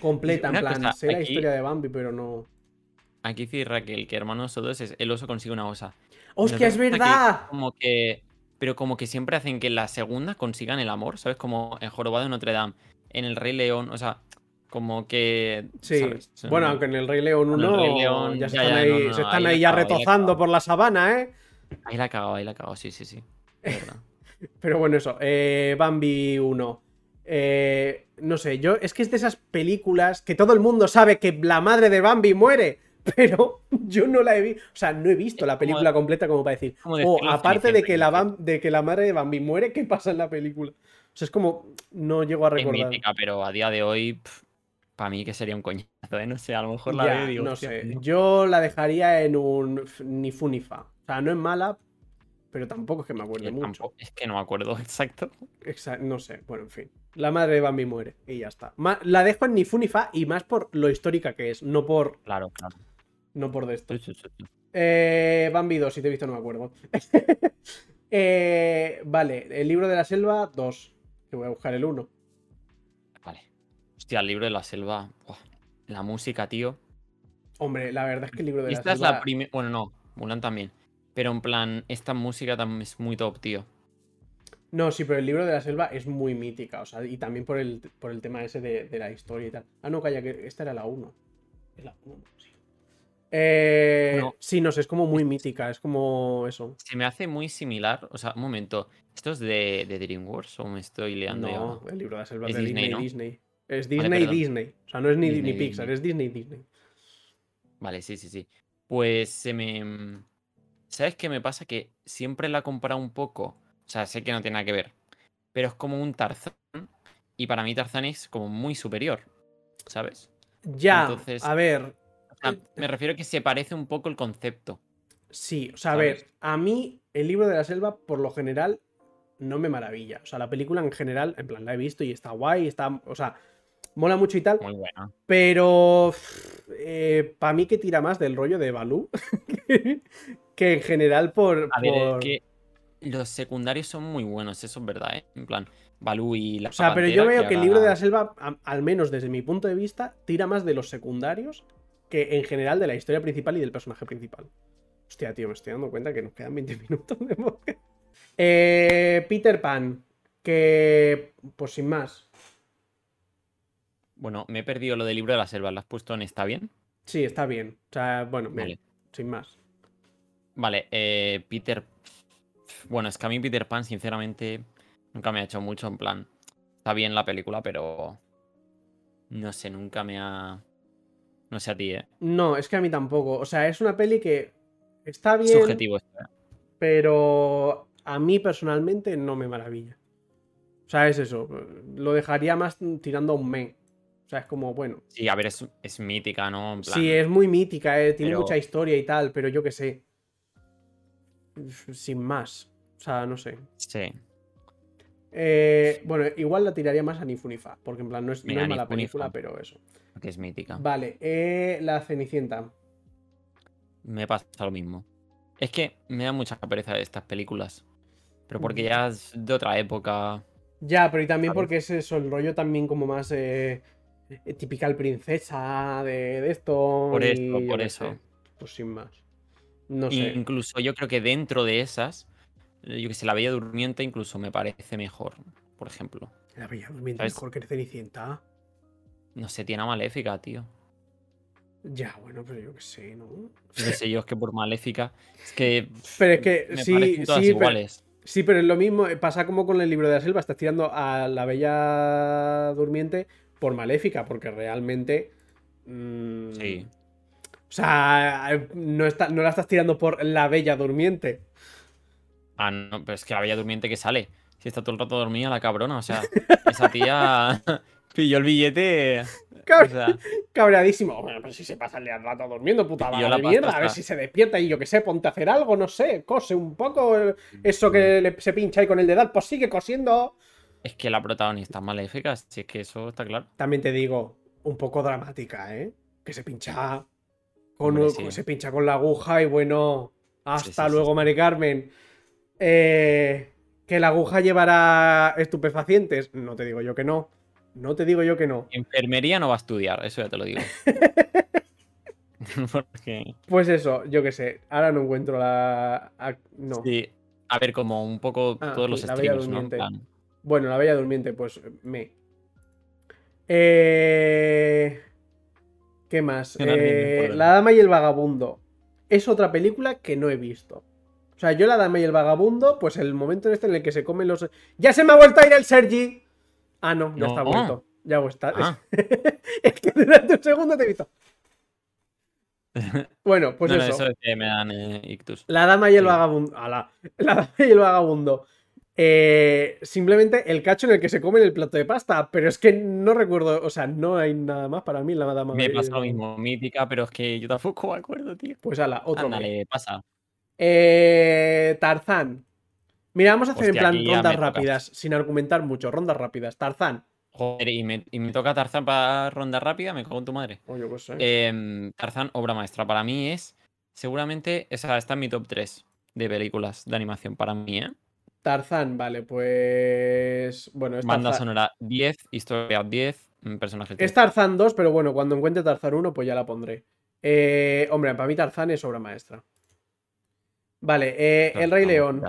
[SPEAKER 1] completa, en plan,
[SPEAKER 2] cosa,
[SPEAKER 1] sé la historia de Bambi, pero no.
[SPEAKER 2] Aquí dice Raquel que Hermanos o dos es el oso consigue una osa.
[SPEAKER 1] ¡Hostia, es
[SPEAKER 2] ¿No te gusta que
[SPEAKER 1] verdad!
[SPEAKER 2] Como que. Pero como que siempre hacen que en la segunda consigan el amor, ¿sabes? Como en Jorobado de Notre Dame, en el Rey León, o sea, como que.
[SPEAKER 1] Sí,
[SPEAKER 2] ¿sabes?
[SPEAKER 1] bueno, aunque en el Rey León
[SPEAKER 2] Con el
[SPEAKER 1] 1
[SPEAKER 2] Rey León,
[SPEAKER 1] ya están
[SPEAKER 2] ya,
[SPEAKER 1] ahí,
[SPEAKER 2] no, no,
[SPEAKER 1] se están
[SPEAKER 2] ahí
[SPEAKER 1] ahí ya
[SPEAKER 2] ahí
[SPEAKER 1] retozando por la sabana, ¿eh?
[SPEAKER 2] Ahí la cagado, ahí la cagado, sí, sí, sí.
[SPEAKER 1] Pero bueno, eso, eh, Bambi 1. Eh, no sé, yo es que es de esas películas que todo el mundo sabe que la madre de Bambi muere, pero yo no la he visto, o sea, no he visto
[SPEAKER 2] Es
[SPEAKER 1] la película completa como para decir,
[SPEAKER 2] como
[SPEAKER 1] oh, aparte de que, la
[SPEAKER 2] Cenicienta,
[SPEAKER 1] Bam- de que la madre de Bambi muere, ¿qué pasa en la película? O sea, es como, no llego a
[SPEAKER 2] Es
[SPEAKER 1] recordar.
[SPEAKER 2] mítica, pero a día de hoy, para mí que sería un coñazo, ¿eh? No sé, a lo mejor la
[SPEAKER 1] Ya,
[SPEAKER 2] veo digo,
[SPEAKER 1] no
[SPEAKER 2] "Hostia,
[SPEAKER 1] sé,
[SPEAKER 2] no".
[SPEAKER 1] yo la dejaría en un ni fu ni fa. O sea, no es mala, pero tampoco es que me acuerde mucho.
[SPEAKER 2] tampoco- es que no me acuerdo exacto.
[SPEAKER 1] Exa- no sé, bueno, en fin. La madre de Bambi muere y ya está. Ma- la dejo en ni fu ni fa y más por lo histórica que es, no por,
[SPEAKER 2] Claro, claro.
[SPEAKER 1] No por de esto.
[SPEAKER 2] Sí, sí, sí, sí.
[SPEAKER 1] Eh, Bambi 2, si te he visto no me acuerdo. Eh, vale, el libro de la selva 2. Que voy a buscar el 1.
[SPEAKER 2] Vale. Hostia, el libro de la selva. buah, La música, tío.
[SPEAKER 1] Hombre, la verdad es que el libro de
[SPEAKER 2] Esta
[SPEAKER 1] la
[SPEAKER 2] es
[SPEAKER 1] selva...
[SPEAKER 2] la primera. Bueno, no, Mulan también. Pero en plan, esta música también es muy top, tío.
[SPEAKER 1] No, sí, pero el libro de la selva es muy mítica, o sea, y también por el, por el tema ese de, de la historia y tal. Ah, no, calla, que esta era la 1. Es la 1, sí. Eh,
[SPEAKER 2] No.
[SPEAKER 1] Sí, no sé, es como muy mítica, es como eso.
[SPEAKER 2] Se me hace muy similar. O sea, un momento. ¿Esto es de, de DreamWorks o me estoy liando ya?
[SPEAKER 1] No, el libro de la selva es de
[SPEAKER 2] Disney,
[SPEAKER 1] Disney,
[SPEAKER 2] ¿no?
[SPEAKER 1] Disney. Es Disney,
[SPEAKER 2] perdón.
[SPEAKER 1] Disney. O sea, no es ni,
[SPEAKER 2] Disney,
[SPEAKER 1] ni Pixar,
[SPEAKER 2] Disney.
[SPEAKER 1] es Disney, Disney.
[SPEAKER 2] Vale, sí, sí, sí. Pues se me. ¿Sabes qué me pasa? Que siempre la he comparado un poco. O sea, sé que no tiene nada que ver. Pero es como un Tarzán. Y para mí Tarzán es como muy superior. ¿Sabes?
[SPEAKER 1] Ya,
[SPEAKER 2] Entonces-
[SPEAKER 1] a ver,
[SPEAKER 2] sea, me refiero a que se parece un poco el concepto.
[SPEAKER 1] sí, o sea, a ver, a mí el libro de la selva, por lo general, no me maravilla. O sea, la película en general, en plan, la he visto y está guay, está, o sea, mola mucho y tal.
[SPEAKER 2] Muy buena.
[SPEAKER 1] Pero para mí que tira más del rollo de Balú que en general por...
[SPEAKER 2] A ver,
[SPEAKER 1] por-
[SPEAKER 2] es que los secundarios son muy buenos, eso es verdad, ¿eh? En plan, Balú y la
[SPEAKER 1] O sea, pero yo veo que el libro de la selva, al menos desde mi punto de vista, tira más de los secundarios que en general de la historia principal y del personaje principal. Hostia, tío, me estoy dando cuenta que nos quedan 20 minutos de podcast. Eh, Peter Pan, que pues sin más.
[SPEAKER 2] Bueno, me he perdido lo del libro de la selva. ¿Lo has puesto en está bien?
[SPEAKER 1] Sí, está bien. O sea, bueno, bien,
[SPEAKER 2] Vale.
[SPEAKER 1] sin más.
[SPEAKER 2] Vale, eh, Peter. Bueno, es que a mí Peter Pan, sinceramente, nunca me ha hecho mucho. En plan, está bien la película, pero. No sé, nunca me ha. No sé a ti, ¿eh?
[SPEAKER 1] No, es que a mí tampoco. O sea, es una peli que está bien.
[SPEAKER 2] Subjetivo esto, ¿eh?
[SPEAKER 1] pero a mí personalmente no me maravilla. O sea, es eso. Lo dejaría más tirando a un men. O sea, es como, bueno.
[SPEAKER 2] Sí, a ver, es, es mítica, ¿no? En plan,
[SPEAKER 1] Sí, es muy mítica, eh, tiene
[SPEAKER 2] pero-
[SPEAKER 1] mucha historia y tal, pero yo qué sé. Sin más. O sea, no sé.
[SPEAKER 2] Sí.
[SPEAKER 1] Eh, bueno, igual la tiraría más a Nifunifa, porque en plan no es, no
[SPEAKER 2] Venga,
[SPEAKER 1] es mala película, pero eso.
[SPEAKER 2] Que es mítica.
[SPEAKER 1] Vale, eh, la Cenicienta.
[SPEAKER 2] Me pasa lo mismo. Es que me da mucha pereza estas películas. Pero porque ya es de otra época.
[SPEAKER 1] Ya, pero y también porque es eso, el rollo también como más eh, eh, typical princesa de, de esto.
[SPEAKER 2] Por eso, por eso.
[SPEAKER 1] sé, Pues sin más. No sé.
[SPEAKER 2] Incluso yo creo que dentro de esas, yo que sé, la Bella Durmiente incluso me parece mejor, por ejemplo.
[SPEAKER 1] La Bella Durmiente
[SPEAKER 2] ¿Sabes?
[SPEAKER 1] mejor que Cenicienta.
[SPEAKER 2] No sé, tiene a Maléfica, tío.
[SPEAKER 1] Ya, bueno, pero yo qué sé, ¿no?
[SPEAKER 2] No sé yo, es que por Maléfica. Es que.
[SPEAKER 1] Pero es que
[SPEAKER 2] me
[SPEAKER 1] sí,
[SPEAKER 2] todas
[SPEAKER 1] sí, pero,
[SPEAKER 2] iguales.
[SPEAKER 1] sí, pero es lo mismo. eh, Pasa como con el libro de la selva. Estás tirando a la Bella Durmiente por Maléfica, porque realmente. mm,
[SPEAKER 2] Sí.
[SPEAKER 1] O sea, no, está, no la estás tirando por la Bella Durmiente.
[SPEAKER 2] Ah, no, pero es que la Bella Durmiente que sale. Si está todo el rato dormida, la cabrona. O sea, esa tía pilló el billete. O
[SPEAKER 1] Cab-
[SPEAKER 2] sea,
[SPEAKER 1] Cabreadísimo. Bueno, pero si se pasa el rato durmiendo, puta vaga de
[SPEAKER 2] pasta
[SPEAKER 1] mierda. A ver si se despierta y yo qué sé, ponte a hacer algo, no sé, cose un poco. eh, Eso que le- se pincha ahí con el dedal, pues sigue cosiendo.
[SPEAKER 2] es que la protagonista es Maléfica. Si es que eso está claro.
[SPEAKER 1] También te digo, un poco dramática, ¿eh? Que se pincha con,
[SPEAKER 2] Hombre, sí.
[SPEAKER 1] se pincha con la aguja y bueno, hasta
[SPEAKER 2] sí, sí,
[SPEAKER 1] luego. Mari Carmen. Eh, que la aguja llevará estupefacientes. No te digo yo que no. No te digo yo que no.
[SPEAKER 2] Enfermería no va a estudiar, eso ya te lo digo. Porque.
[SPEAKER 1] Pues eso, yo qué sé. Ahora no encuentro la. a- No.
[SPEAKER 2] Sí. A ver, como un poco
[SPEAKER 1] Ah,
[SPEAKER 2] todos los plan,
[SPEAKER 1] Bueno, la Bella Durmiente, pues me. Eh... ¿Qué más? Eh, la Dama y el Vagabundo. Es otra película que no he visto. O sea, yo La Dama y el Vagabundo, pues el momento en este en el que se comen los. ¡Ya se me ha vuelto a ir el Sergi! Ah, no, ya
[SPEAKER 2] No.
[SPEAKER 1] está vuelto. Ya está.
[SPEAKER 2] Ah.
[SPEAKER 1] es que durante un segundo te he visto. Bueno, pues
[SPEAKER 2] no, no,
[SPEAKER 1] eso.
[SPEAKER 2] eso es que me dan eh, ictus.
[SPEAKER 1] La dama y el
[SPEAKER 2] Sí.
[SPEAKER 1] vagabundo. ala, La dama y el vagabundo. Eh, simplemente el cacho en el que se come el plato de pasta. Pero es que no recuerdo. O sea, no hay nada más para mí la dama.
[SPEAKER 2] Me pasa lo mismo, mítica, pero es que yo tampoco me acuerdo, tío.
[SPEAKER 1] Pues ala, otro.
[SPEAKER 2] Ándale, pasa.
[SPEAKER 1] Eh, Tarzán. Mira, vamos a hacer en plan rondas rápidas, sin argumentar mucho. Rondas rápidas. Tarzán.
[SPEAKER 2] Joder, y me, y me toca Tarzán para ronda rápida, me cago en tu madre.
[SPEAKER 1] Oh.
[SPEAKER 2] Em, Tarzán, obra maestra. Para mí es, seguramente, esa está en mi top 3 de películas de animación. Para mí, ¿eh?
[SPEAKER 1] Tarzán, vale, pues. Bueno, es
[SPEAKER 2] Banda
[SPEAKER 1] Tarzán.
[SPEAKER 2] sonora 10, historia 10, mm, personajes 10.
[SPEAKER 1] Es Tarzán 2, pero bueno, cuando encuentre Tarzán 1, pues ya la pondré. Eh, hombre, para mí Tarzán es obra maestra. Vale, eh, El Rey León.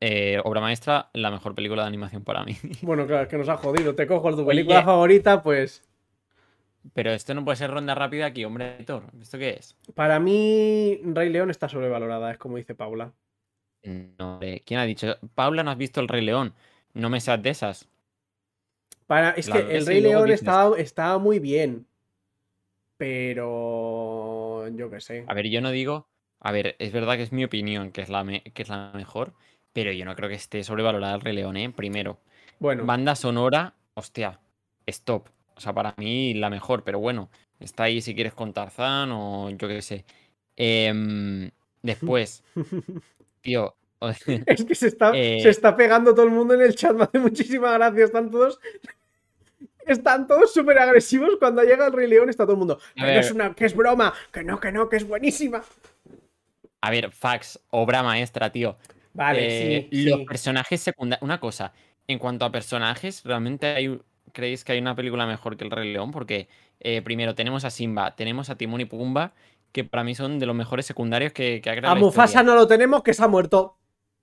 [SPEAKER 2] Eh, obra maestra, la mejor película de animación para mí.
[SPEAKER 1] Bueno, claro, es que nos ha jodido. Te cojo tu
[SPEAKER 2] Oye.
[SPEAKER 1] película favorita, pues.
[SPEAKER 2] Pero esto no puede ser ronda rápida aquí, hombre, Thor. ¿Esto qué es?
[SPEAKER 1] Para mí, Rey León está sobrevalorada, es como dice Paula.
[SPEAKER 2] No, ¿quién ha dicho? Paula, no has visto El Rey León. No me seas de esas.
[SPEAKER 1] Para, es
[SPEAKER 2] La
[SPEAKER 1] que El Rey León estaba muy bien. Pero. Yo qué sé.
[SPEAKER 2] A ver, yo no digo. A ver, es verdad que es mi opinión, que es la, me- que es la mejor. Pero yo no creo que esté sobrevalorada El Rey León, ¿eh? Primero.
[SPEAKER 1] Bueno,
[SPEAKER 2] Banda sonora, hostia, stop. O sea, para mí la mejor, pero bueno, está ahí si quieres con Tarzán o yo qué sé. Em, después, tío,
[SPEAKER 1] es que se está,
[SPEAKER 2] Eh.
[SPEAKER 1] se está pegando todo el mundo en el chat. Me hace muchísima gracia. Están todos. Están todos súper agresivos cuando llega el Rey León. Está todo el mundo. Que no es una, que es broma. Que no, que no, que es buenísima.
[SPEAKER 2] A ver, fax, obra maestra, tío.
[SPEAKER 1] Vale,
[SPEAKER 2] Eh,
[SPEAKER 1] sí.
[SPEAKER 2] los
[SPEAKER 1] sí.
[SPEAKER 2] personajes secundarios. Una cosa, en cuanto a personajes, ¿realmente hay, creéis que hay una película mejor que El Rey León? Porque eh, primero tenemos a Simba, tenemos a Timón y Pumba, que para mí son de los mejores secundarios que, que ha creado
[SPEAKER 1] A
[SPEAKER 2] la
[SPEAKER 1] Mufasa no lo tenemos, que se ha muerto.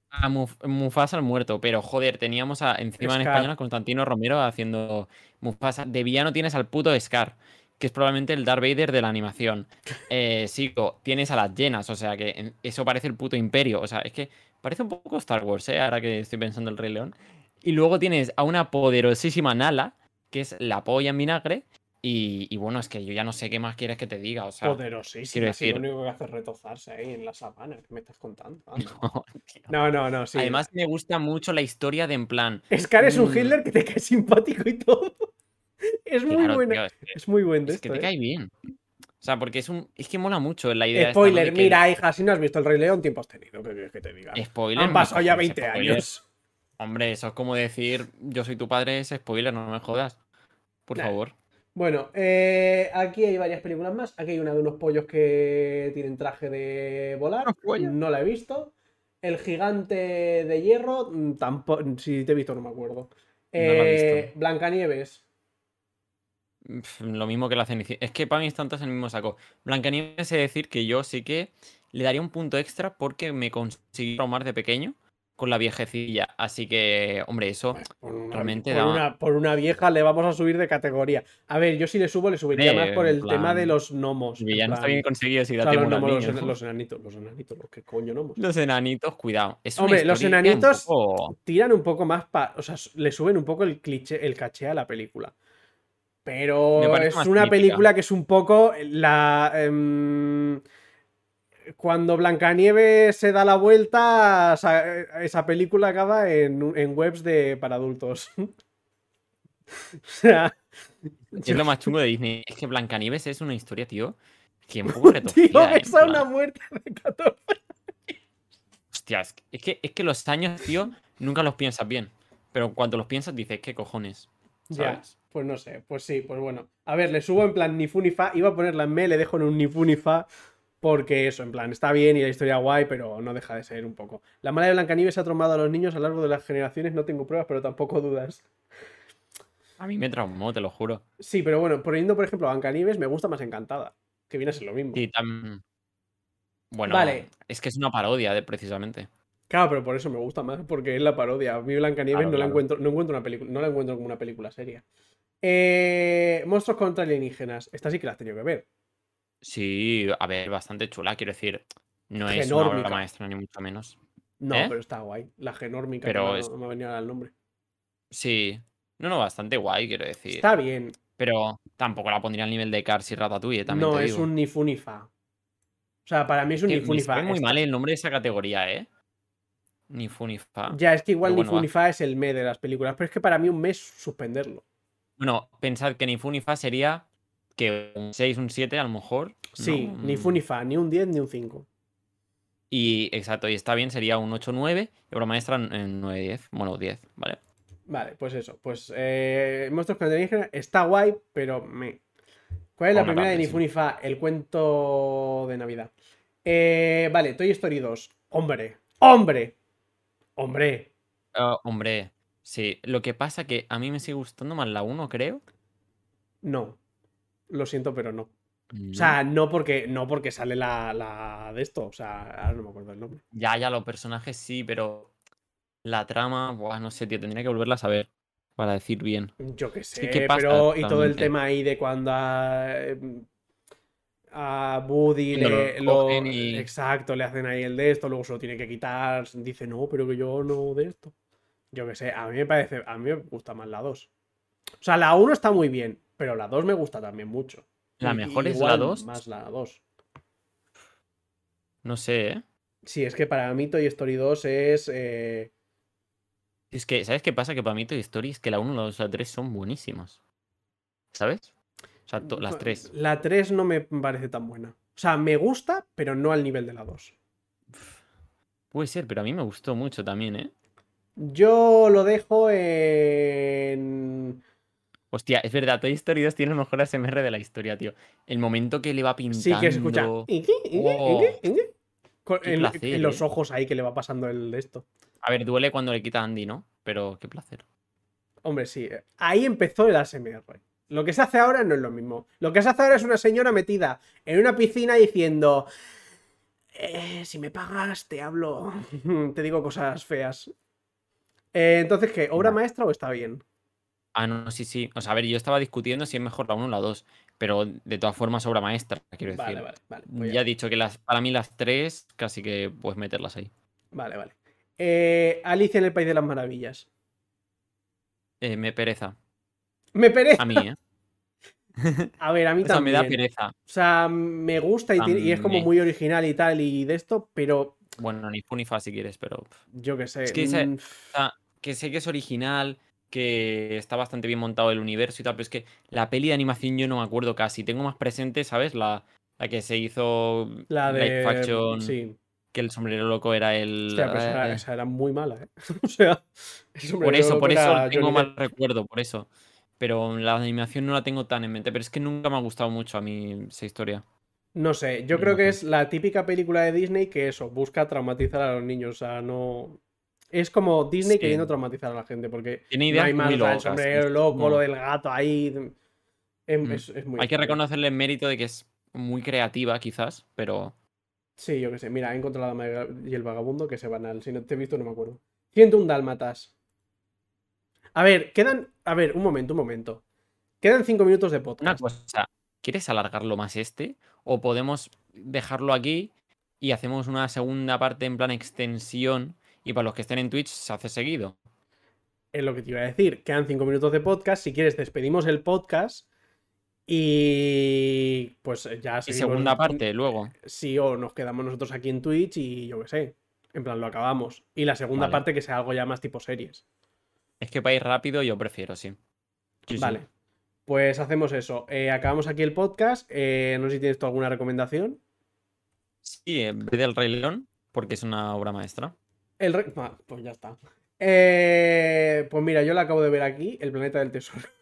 [SPEAKER 2] A Muf- Mufasa el muerto, pero joder, teníamos a, encima en español a Constantino Romero haciendo Mufasa. De villano tienes al puto Scar, que es probablemente el Darth Vader de la animación. Eh, Sigo, tienes a las llenas, o sea que eso parece el puto imperio. O sea, es que parece un poco Star Wars, ¿eh? ahora que estoy pensando el Rey León. Y luego tienes a una poderosísima Nala, que es la polla en vinagre. Y, y bueno, es que yo ya no sé qué más quieres que te diga. O sea,
[SPEAKER 1] Poderosísima. si lo
[SPEAKER 2] decir-
[SPEAKER 1] único que hace es retozarse ahí en la sabana. ¿Qué me estás contando?
[SPEAKER 2] No,
[SPEAKER 1] no, no, sí.
[SPEAKER 2] Además, me gusta mucho la historia de en plan.
[SPEAKER 1] Scar es un
[SPEAKER 2] mm.
[SPEAKER 1] Hitler que te cae simpático y todo. Es muy
[SPEAKER 2] Claro, tío, es que-
[SPEAKER 1] Es muy buen de
[SPEAKER 2] Es que te
[SPEAKER 1] ¿eh?
[SPEAKER 2] cae bien. O sea, porque es un. Es que mola mucho la idea. ¿no?
[SPEAKER 1] Spoiler,
[SPEAKER 2] de que-
[SPEAKER 1] mira, hija, si no has visto el Rey León, tiempo has tenido. ¿Qué quieres que te diga?
[SPEAKER 2] Spoiler.
[SPEAKER 1] Han
[SPEAKER 2] no
[SPEAKER 1] pasado ya
[SPEAKER 2] cojones,
[SPEAKER 1] 20
[SPEAKER 2] spoiler.
[SPEAKER 1] años.
[SPEAKER 2] Hombre, eso es como decir yo soy tu padre, es spoiler, no me jodas. Por
[SPEAKER 1] Nah.
[SPEAKER 2] favor.
[SPEAKER 1] Bueno, eh, aquí hay varias películas más. Aquí hay una de unos pollos que tienen traje de volar. No la he visto. El gigante de hierro, tampoco. Si te he visto, no me acuerdo.
[SPEAKER 2] No la he
[SPEAKER 1] Eh,
[SPEAKER 2] visto.
[SPEAKER 1] Blancanieves.
[SPEAKER 2] Lo mismo que la Cenicienta. Es que para mí es tanto es el mismo saco. Blancanieves es decir que yo sí que le daría un punto extra porque me consiguió traumar de pequeño con la viejecilla. Así que, hombre, eso
[SPEAKER 1] Bueno, por una,
[SPEAKER 2] realmente
[SPEAKER 1] por
[SPEAKER 2] da-
[SPEAKER 1] una- por una vieja le vamos a subir de categoría. A ver, yo si le subo, le subiría
[SPEAKER 2] Hombre,
[SPEAKER 1] más por
[SPEAKER 2] en
[SPEAKER 1] el tema de los gnomos. en
[SPEAKER 2] villano está bien conseguido si
[SPEAKER 1] o sea, los, gnomos, los,
[SPEAKER 2] ¿no?
[SPEAKER 1] los enanitos, los enanitos, los que coño gnomos.
[SPEAKER 2] Los enanitos, cuidado. Es
[SPEAKER 1] Hombre, los
[SPEAKER 2] un
[SPEAKER 1] enanitos
[SPEAKER 2] poco-
[SPEAKER 1] tiran un poco más pa- o sea, le suben un poco el cliché, el caché a la película. Pero es una
[SPEAKER 2] mítica.
[SPEAKER 1] película que es un poco la em, cuando Blancanieves se da la vuelta, esa, esa película acaba en, webs de para adultos. o sea,
[SPEAKER 2] Es lo más chungo de Disney. Es que Blancanieves es una historia, tío, que un poco
[SPEAKER 1] tío,
[SPEAKER 2] ¿eh?
[SPEAKER 1] Es una muerte de 14.
[SPEAKER 2] Hostia, es que, es que los años, tío, nunca los piensas bien. Pero cuando los piensas dices, ¿qué cojones?
[SPEAKER 1] Ya, pues no sé, pues sí, pues bueno. A ver, le subo en plan ni fu ni fa. Iba a ponerla en me, le dejo en un ni fu ni fa. Porque eso, en plan, está bien y la historia guay, pero no deja de ser un poco. La mala de Blancanieves ha trombado a los niños a lo largo de las generaciones, no tengo pruebas, pero tampoco dudas.
[SPEAKER 2] A mí me traumó, te lo juro.
[SPEAKER 1] Sí, pero bueno, poniendo, por ejemplo, a Blancanieves, me gusta más Encantada. Que viene a ser lo mismo.
[SPEAKER 2] Sí, tam- Bueno,
[SPEAKER 1] Vale.
[SPEAKER 2] es que es una parodia, de, precisamente.
[SPEAKER 1] Claro, pero por eso me gusta más, porque es la parodia. A mí Blancanieves
[SPEAKER 2] Claro,
[SPEAKER 1] no la encuentro, no encuentro una película, no la encuentro como una película seria. Eh, Monstruos contra alienígenas. Esta sí que la has tenido que ver.
[SPEAKER 2] Sí, a ver, bastante chula, quiero decir. No es una
[SPEAKER 1] Genórmica.
[SPEAKER 2] obra maestra, ni mucho menos.
[SPEAKER 1] No,
[SPEAKER 2] ¿Eh?
[SPEAKER 1] pero está guay. La genórmica,
[SPEAKER 2] Pero
[SPEAKER 1] no,
[SPEAKER 2] es-
[SPEAKER 1] no me ha venido ahora el nombre.
[SPEAKER 2] Sí. No, no, bastante guay, quiero decir.
[SPEAKER 1] Está bien.
[SPEAKER 2] Pero tampoco la pondría al nivel de Cars y Ratatouille, también
[SPEAKER 1] No,
[SPEAKER 2] te
[SPEAKER 1] es un ni fu ni fa. O sea, para mí es un ni fu ni fa.
[SPEAKER 2] sabe muy mal el nombre de esa categoría, ¿eh? Ni fu ni fa.
[SPEAKER 1] Ya, es que igual
[SPEAKER 2] Pero
[SPEAKER 1] ni
[SPEAKER 2] bueno,
[SPEAKER 1] fu
[SPEAKER 2] va.
[SPEAKER 1] ni fa es el me de las películas, pero es que para mí un mes suspenderlo.
[SPEAKER 2] Bueno, pensad que ni fu ni fa sería que un 6, un 7 a lo mejor.
[SPEAKER 1] Sí,
[SPEAKER 2] ¿no?
[SPEAKER 1] ni fu ni un 10 ni un 5.
[SPEAKER 2] Y exacto, y está bien, sería un 8, 9 y obra maestra en 9, 10. Bueno, 10, ¿vale?
[SPEAKER 1] Vale, pues eso. Pues eh, Monstruos alienígenas está guay, pero me. ¿Cuál es la primera de
[SPEAKER 2] tanto,
[SPEAKER 1] ni
[SPEAKER 2] sí.
[SPEAKER 1] El cuento de Navidad. Eh, vale, Toy Story 2. Hombre, hombre, hombre.
[SPEAKER 2] Ah, hombre, sí. Lo que pasa que a mí me sigue gustando más la 1, creo.
[SPEAKER 1] No. Lo siento, pero no.
[SPEAKER 2] No.
[SPEAKER 1] O sea, no porque, no porque sale la, la de esto. O sea, ahora no me acuerdo el nombre.
[SPEAKER 2] Ya, ya, los personajes sí, pero la trama, buah, no sé, tío, tendría que volverla a saber para decir bien.
[SPEAKER 1] Yo qué sé,
[SPEAKER 2] ¿qué pasa
[SPEAKER 1] pero. Y todo el tema ahí de cuando a, em, a
[SPEAKER 2] Cuando
[SPEAKER 1] le.
[SPEAKER 2] lo y-
[SPEAKER 1] Exacto, le hacen ahí el de esto, luego se lo tiene que quitar. Dice, no, pero que yo no de esto. Yo qué sé, a mí me parece. A mí me gusta más la 2. O sea, la 1 está muy bien, pero la 2 me gusta también mucho.
[SPEAKER 2] La
[SPEAKER 1] Y-
[SPEAKER 2] mejor es la
[SPEAKER 1] igual
[SPEAKER 2] 2.
[SPEAKER 1] Más la 2.
[SPEAKER 2] No sé, ¿eh?
[SPEAKER 1] Sí, es que para mí Toy Story 2 es. eh,
[SPEAKER 2] Es que, ¿sabes qué pasa? Que para mí Toy Story es que la 1, la 2 y la 3 son buenísimas. ¿Sabes? O sea, las 3.
[SPEAKER 1] La 3 no me parece tan buena. O sea, me gusta, pero no al nivel de la 2.
[SPEAKER 2] Puede ser, pero a mí me gustó mucho también, ¿eh?
[SPEAKER 1] Yo lo dejo en.
[SPEAKER 2] Hostia, es verdad, Toy Story 2 tiene el mejor ASMR de la historia, tío. El momento que le va pintando.
[SPEAKER 1] Sí, que se escucha. "Inqui, inqui,
[SPEAKER 2] Oh,
[SPEAKER 1] inqui, inqui", con- en,
[SPEAKER 2] placer,
[SPEAKER 1] en los
[SPEAKER 2] ¿eh?
[SPEAKER 1] ojos ahí que le va pasando el de esto.
[SPEAKER 2] A ver, duele cuando le quita a Andy, ¿no? Pero qué placer.
[SPEAKER 1] Hombre, sí. eh, Ahí empezó el ASMR. Lo que se hace ahora no es lo mismo. Lo que se hace ahora es una señora metida en una piscina diciendo. "Eh, si me pagas, te hablo. te digo cosas feas. Eh, entonces, ¿qué? ¿Obra maestra o está bien?
[SPEAKER 2] Ah, no, sí, sí. O sea, a ver, yo estaba discutiendo si es mejor la 1 o la 2. Pero de todas formas, obra maestra, quiero decir.
[SPEAKER 1] Vale, vale, vale. pues
[SPEAKER 2] Ya he dicho que las, para mí las 3 casi que puedes meterlas ahí.
[SPEAKER 1] Vale, vale. Eh, Alicia en el País de las Maravillas.
[SPEAKER 2] Eh, me pereza.
[SPEAKER 1] Me pereza.
[SPEAKER 2] A mí, ¿eh?
[SPEAKER 1] A ver, a mí
[SPEAKER 2] O sea, me
[SPEAKER 1] también.
[SPEAKER 2] da pereza.
[SPEAKER 1] O sea, me gusta y, tiene- y es como
[SPEAKER 2] También.
[SPEAKER 1] muy original y tal y de esto, pero
[SPEAKER 2] Bueno, ni fu ni fa si quieres, pero.
[SPEAKER 1] yo qué sé.
[SPEAKER 2] Es que ese-
[SPEAKER 1] mm,
[SPEAKER 2] O sea, que sé que es original, que está bastante bien montado el universo y tal, pero es que la peli de animación yo no me acuerdo casi. Tengo más presente, ¿sabes? La, la que se hizo
[SPEAKER 1] la de.
[SPEAKER 2] action,
[SPEAKER 1] Sí.
[SPEAKER 2] que el sombrero loco era el.
[SPEAKER 1] Hostia, pero esa, era,
[SPEAKER 2] eh,
[SPEAKER 1] esa era muy mala, ¿eh? o sea, el
[SPEAKER 2] por eso,
[SPEAKER 1] loco
[SPEAKER 2] por eso tengo
[SPEAKER 1] Johnny
[SPEAKER 2] mal
[SPEAKER 1] Depp.
[SPEAKER 2] recuerdo, por eso. Pero la animación no la tengo tan en mente. Pero es que nunca me ha gustado mucho a mí esa historia.
[SPEAKER 1] No sé, yo
[SPEAKER 2] La
[SPEAKER 1] creo que es la típica película de Disney que eso, busca traumatizar a los niños. O sea, no. Es como Disney
[SPEAKER 2] Sí.
[SPEAKER 1] queriendo traumatizar a la gente, porque
[SPEAKER 2] Tiene
[SPEAKER 1] no
[SPEAKER 2] ideas
[SPEAKER 1] hay más.
[SPEAKER 2] muy
[SPEAKER 1] el sombrero loco, lo del gato ahí. Em,
[SPEAKER 2] Mm.
[SPEAKER 1] Es, es muy
[SPEAKER 2] Hay que reconocerle el mérito de que es muy creativa, quizás, pero.
[SPEAKER 1] Sí, yo qué sé. Mira, he encontrado la dama y el vagabundo que se van al. Si no te he visto, no me acuerdo. 101 dálmatas. A ver, quedan. A ver, un momento, un momento. Quedan 5 minutos de
[SPEAKER 2] Una
[SPEAKER 1] podcast.
[SPEAKER 2] cosa, ¿quieres alargarlo más este? ¿O podemos dejarlo aquí y hacemos una segunda parte en plan extensión? Y para los que estén en Twitch se hace seguido.
[SPEAKER 1] Es lo que te iba a decir. Quedan 5 minutos de podcast. Si quieres, despedimos el podcast. Y. Pues ya
[SPEAKER 2] Y
[SPEAKER 1] seguimos-
[SPEAKER 2] segunda parte luego.
[SPEAKER 1] Sí, o nos quedamos nosotros aquí en Twitch y yo qué sé. En plan, lo acabamos. Y la segunda
[SPEAKER 2] Vale.
[SPEAKER 1] parte que sea algo ya más tipo series.
[SPEAKER 2] Es que para ir rápido yo prefiero, sí. Sí, sí.
[SPEAKER 1] Vale. Pues hacemos eso. Eh, acabamos aquí el podcast. Eh, no sé si tienes tú alguna recomendación.
[SPEAKER 2] Sí, en vez del Rey León, porque es una obra maestra.
[SPEAKER 1] El re- ah, pues ya está. Eh, pues mira, yo la acabo de ver aquí, El Planeta del Tesoro.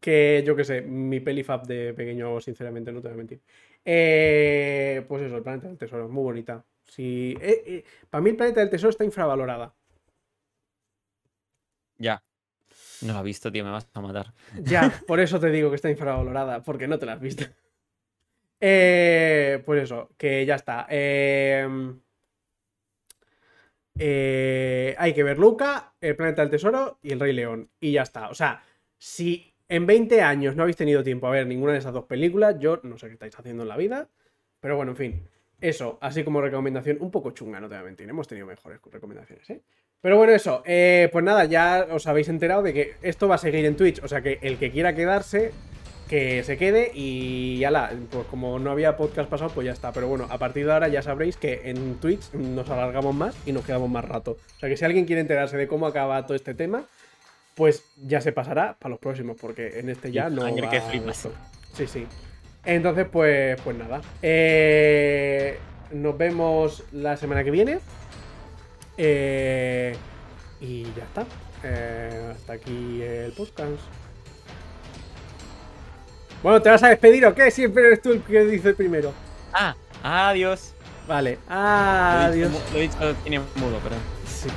[SPEAKER 1] Que yo qué sé, mi peli fab de pequeño, sinceramente, no te voy a mentir. Eh, pues eso, El Planeta del Tesoro, muy bonita. Sí, para mí El Planeta del Tesoro está infravalorada.
[SPEAKER 2] Ya. No lo he visto, tío, me vas a matar.
[SPEAKER 1] Ya, por eso te digo que está infravalorada, porque no te la has visto. Eh, pues eso, que ya está. Eh, eh, hay que ver Luca, El Planeta del Tesoro y El Rey León. Y ya está. O sea, si en 20 años no habéis tenido tiempo a ver ninguna de esas dos películas, yo no sé qué estáis haciendo en la vida. Pero bueno, en fin. Eso, así como recomendación, un poco chunga, no te voy a mentir. Hemos tenido mejores recomendaciones, ¿eh? Pero bueno, eso. eh, pues nada, ya os habéis enterado de que esto va a seguir en Twitch. O sea que el que quiera quedarse, que se quede. Y ya la, pues como no había podcast pasado, pues ya está. Pero bueno, a partir de ahora ya sabréis que en Twitch nos alargamos más y nos quedamos más rato. O sea que si alguien quiere enterarse de cómo acaba todo este tema, pues ya se pasará para los próximos, porque en este ya no.
[SPEAKER 2] Cliffhanger que
[SPEAKER 1] va
[SPEAKER 2] flipas.
[SPEAKER 1] Sí, sí. Entonces, pues, pues nada. Eh, nos vemos la semana que viene. Eh, y ya está. Eh, hasta aquí el podcast. Bueno, ¿te vas a despedir o qué? Siempre eres tú el que dice primero.
[SPEAKER 2] Ah, adiós.
[SPEAKER 1] Vale.
[SPEAKER 2] Lo he dicho
[SPEAKER 1] Adiós.
[SPEAKER 2] Lo he dicho, tiene mudo, pero.
[SPEAKER 1] Sí.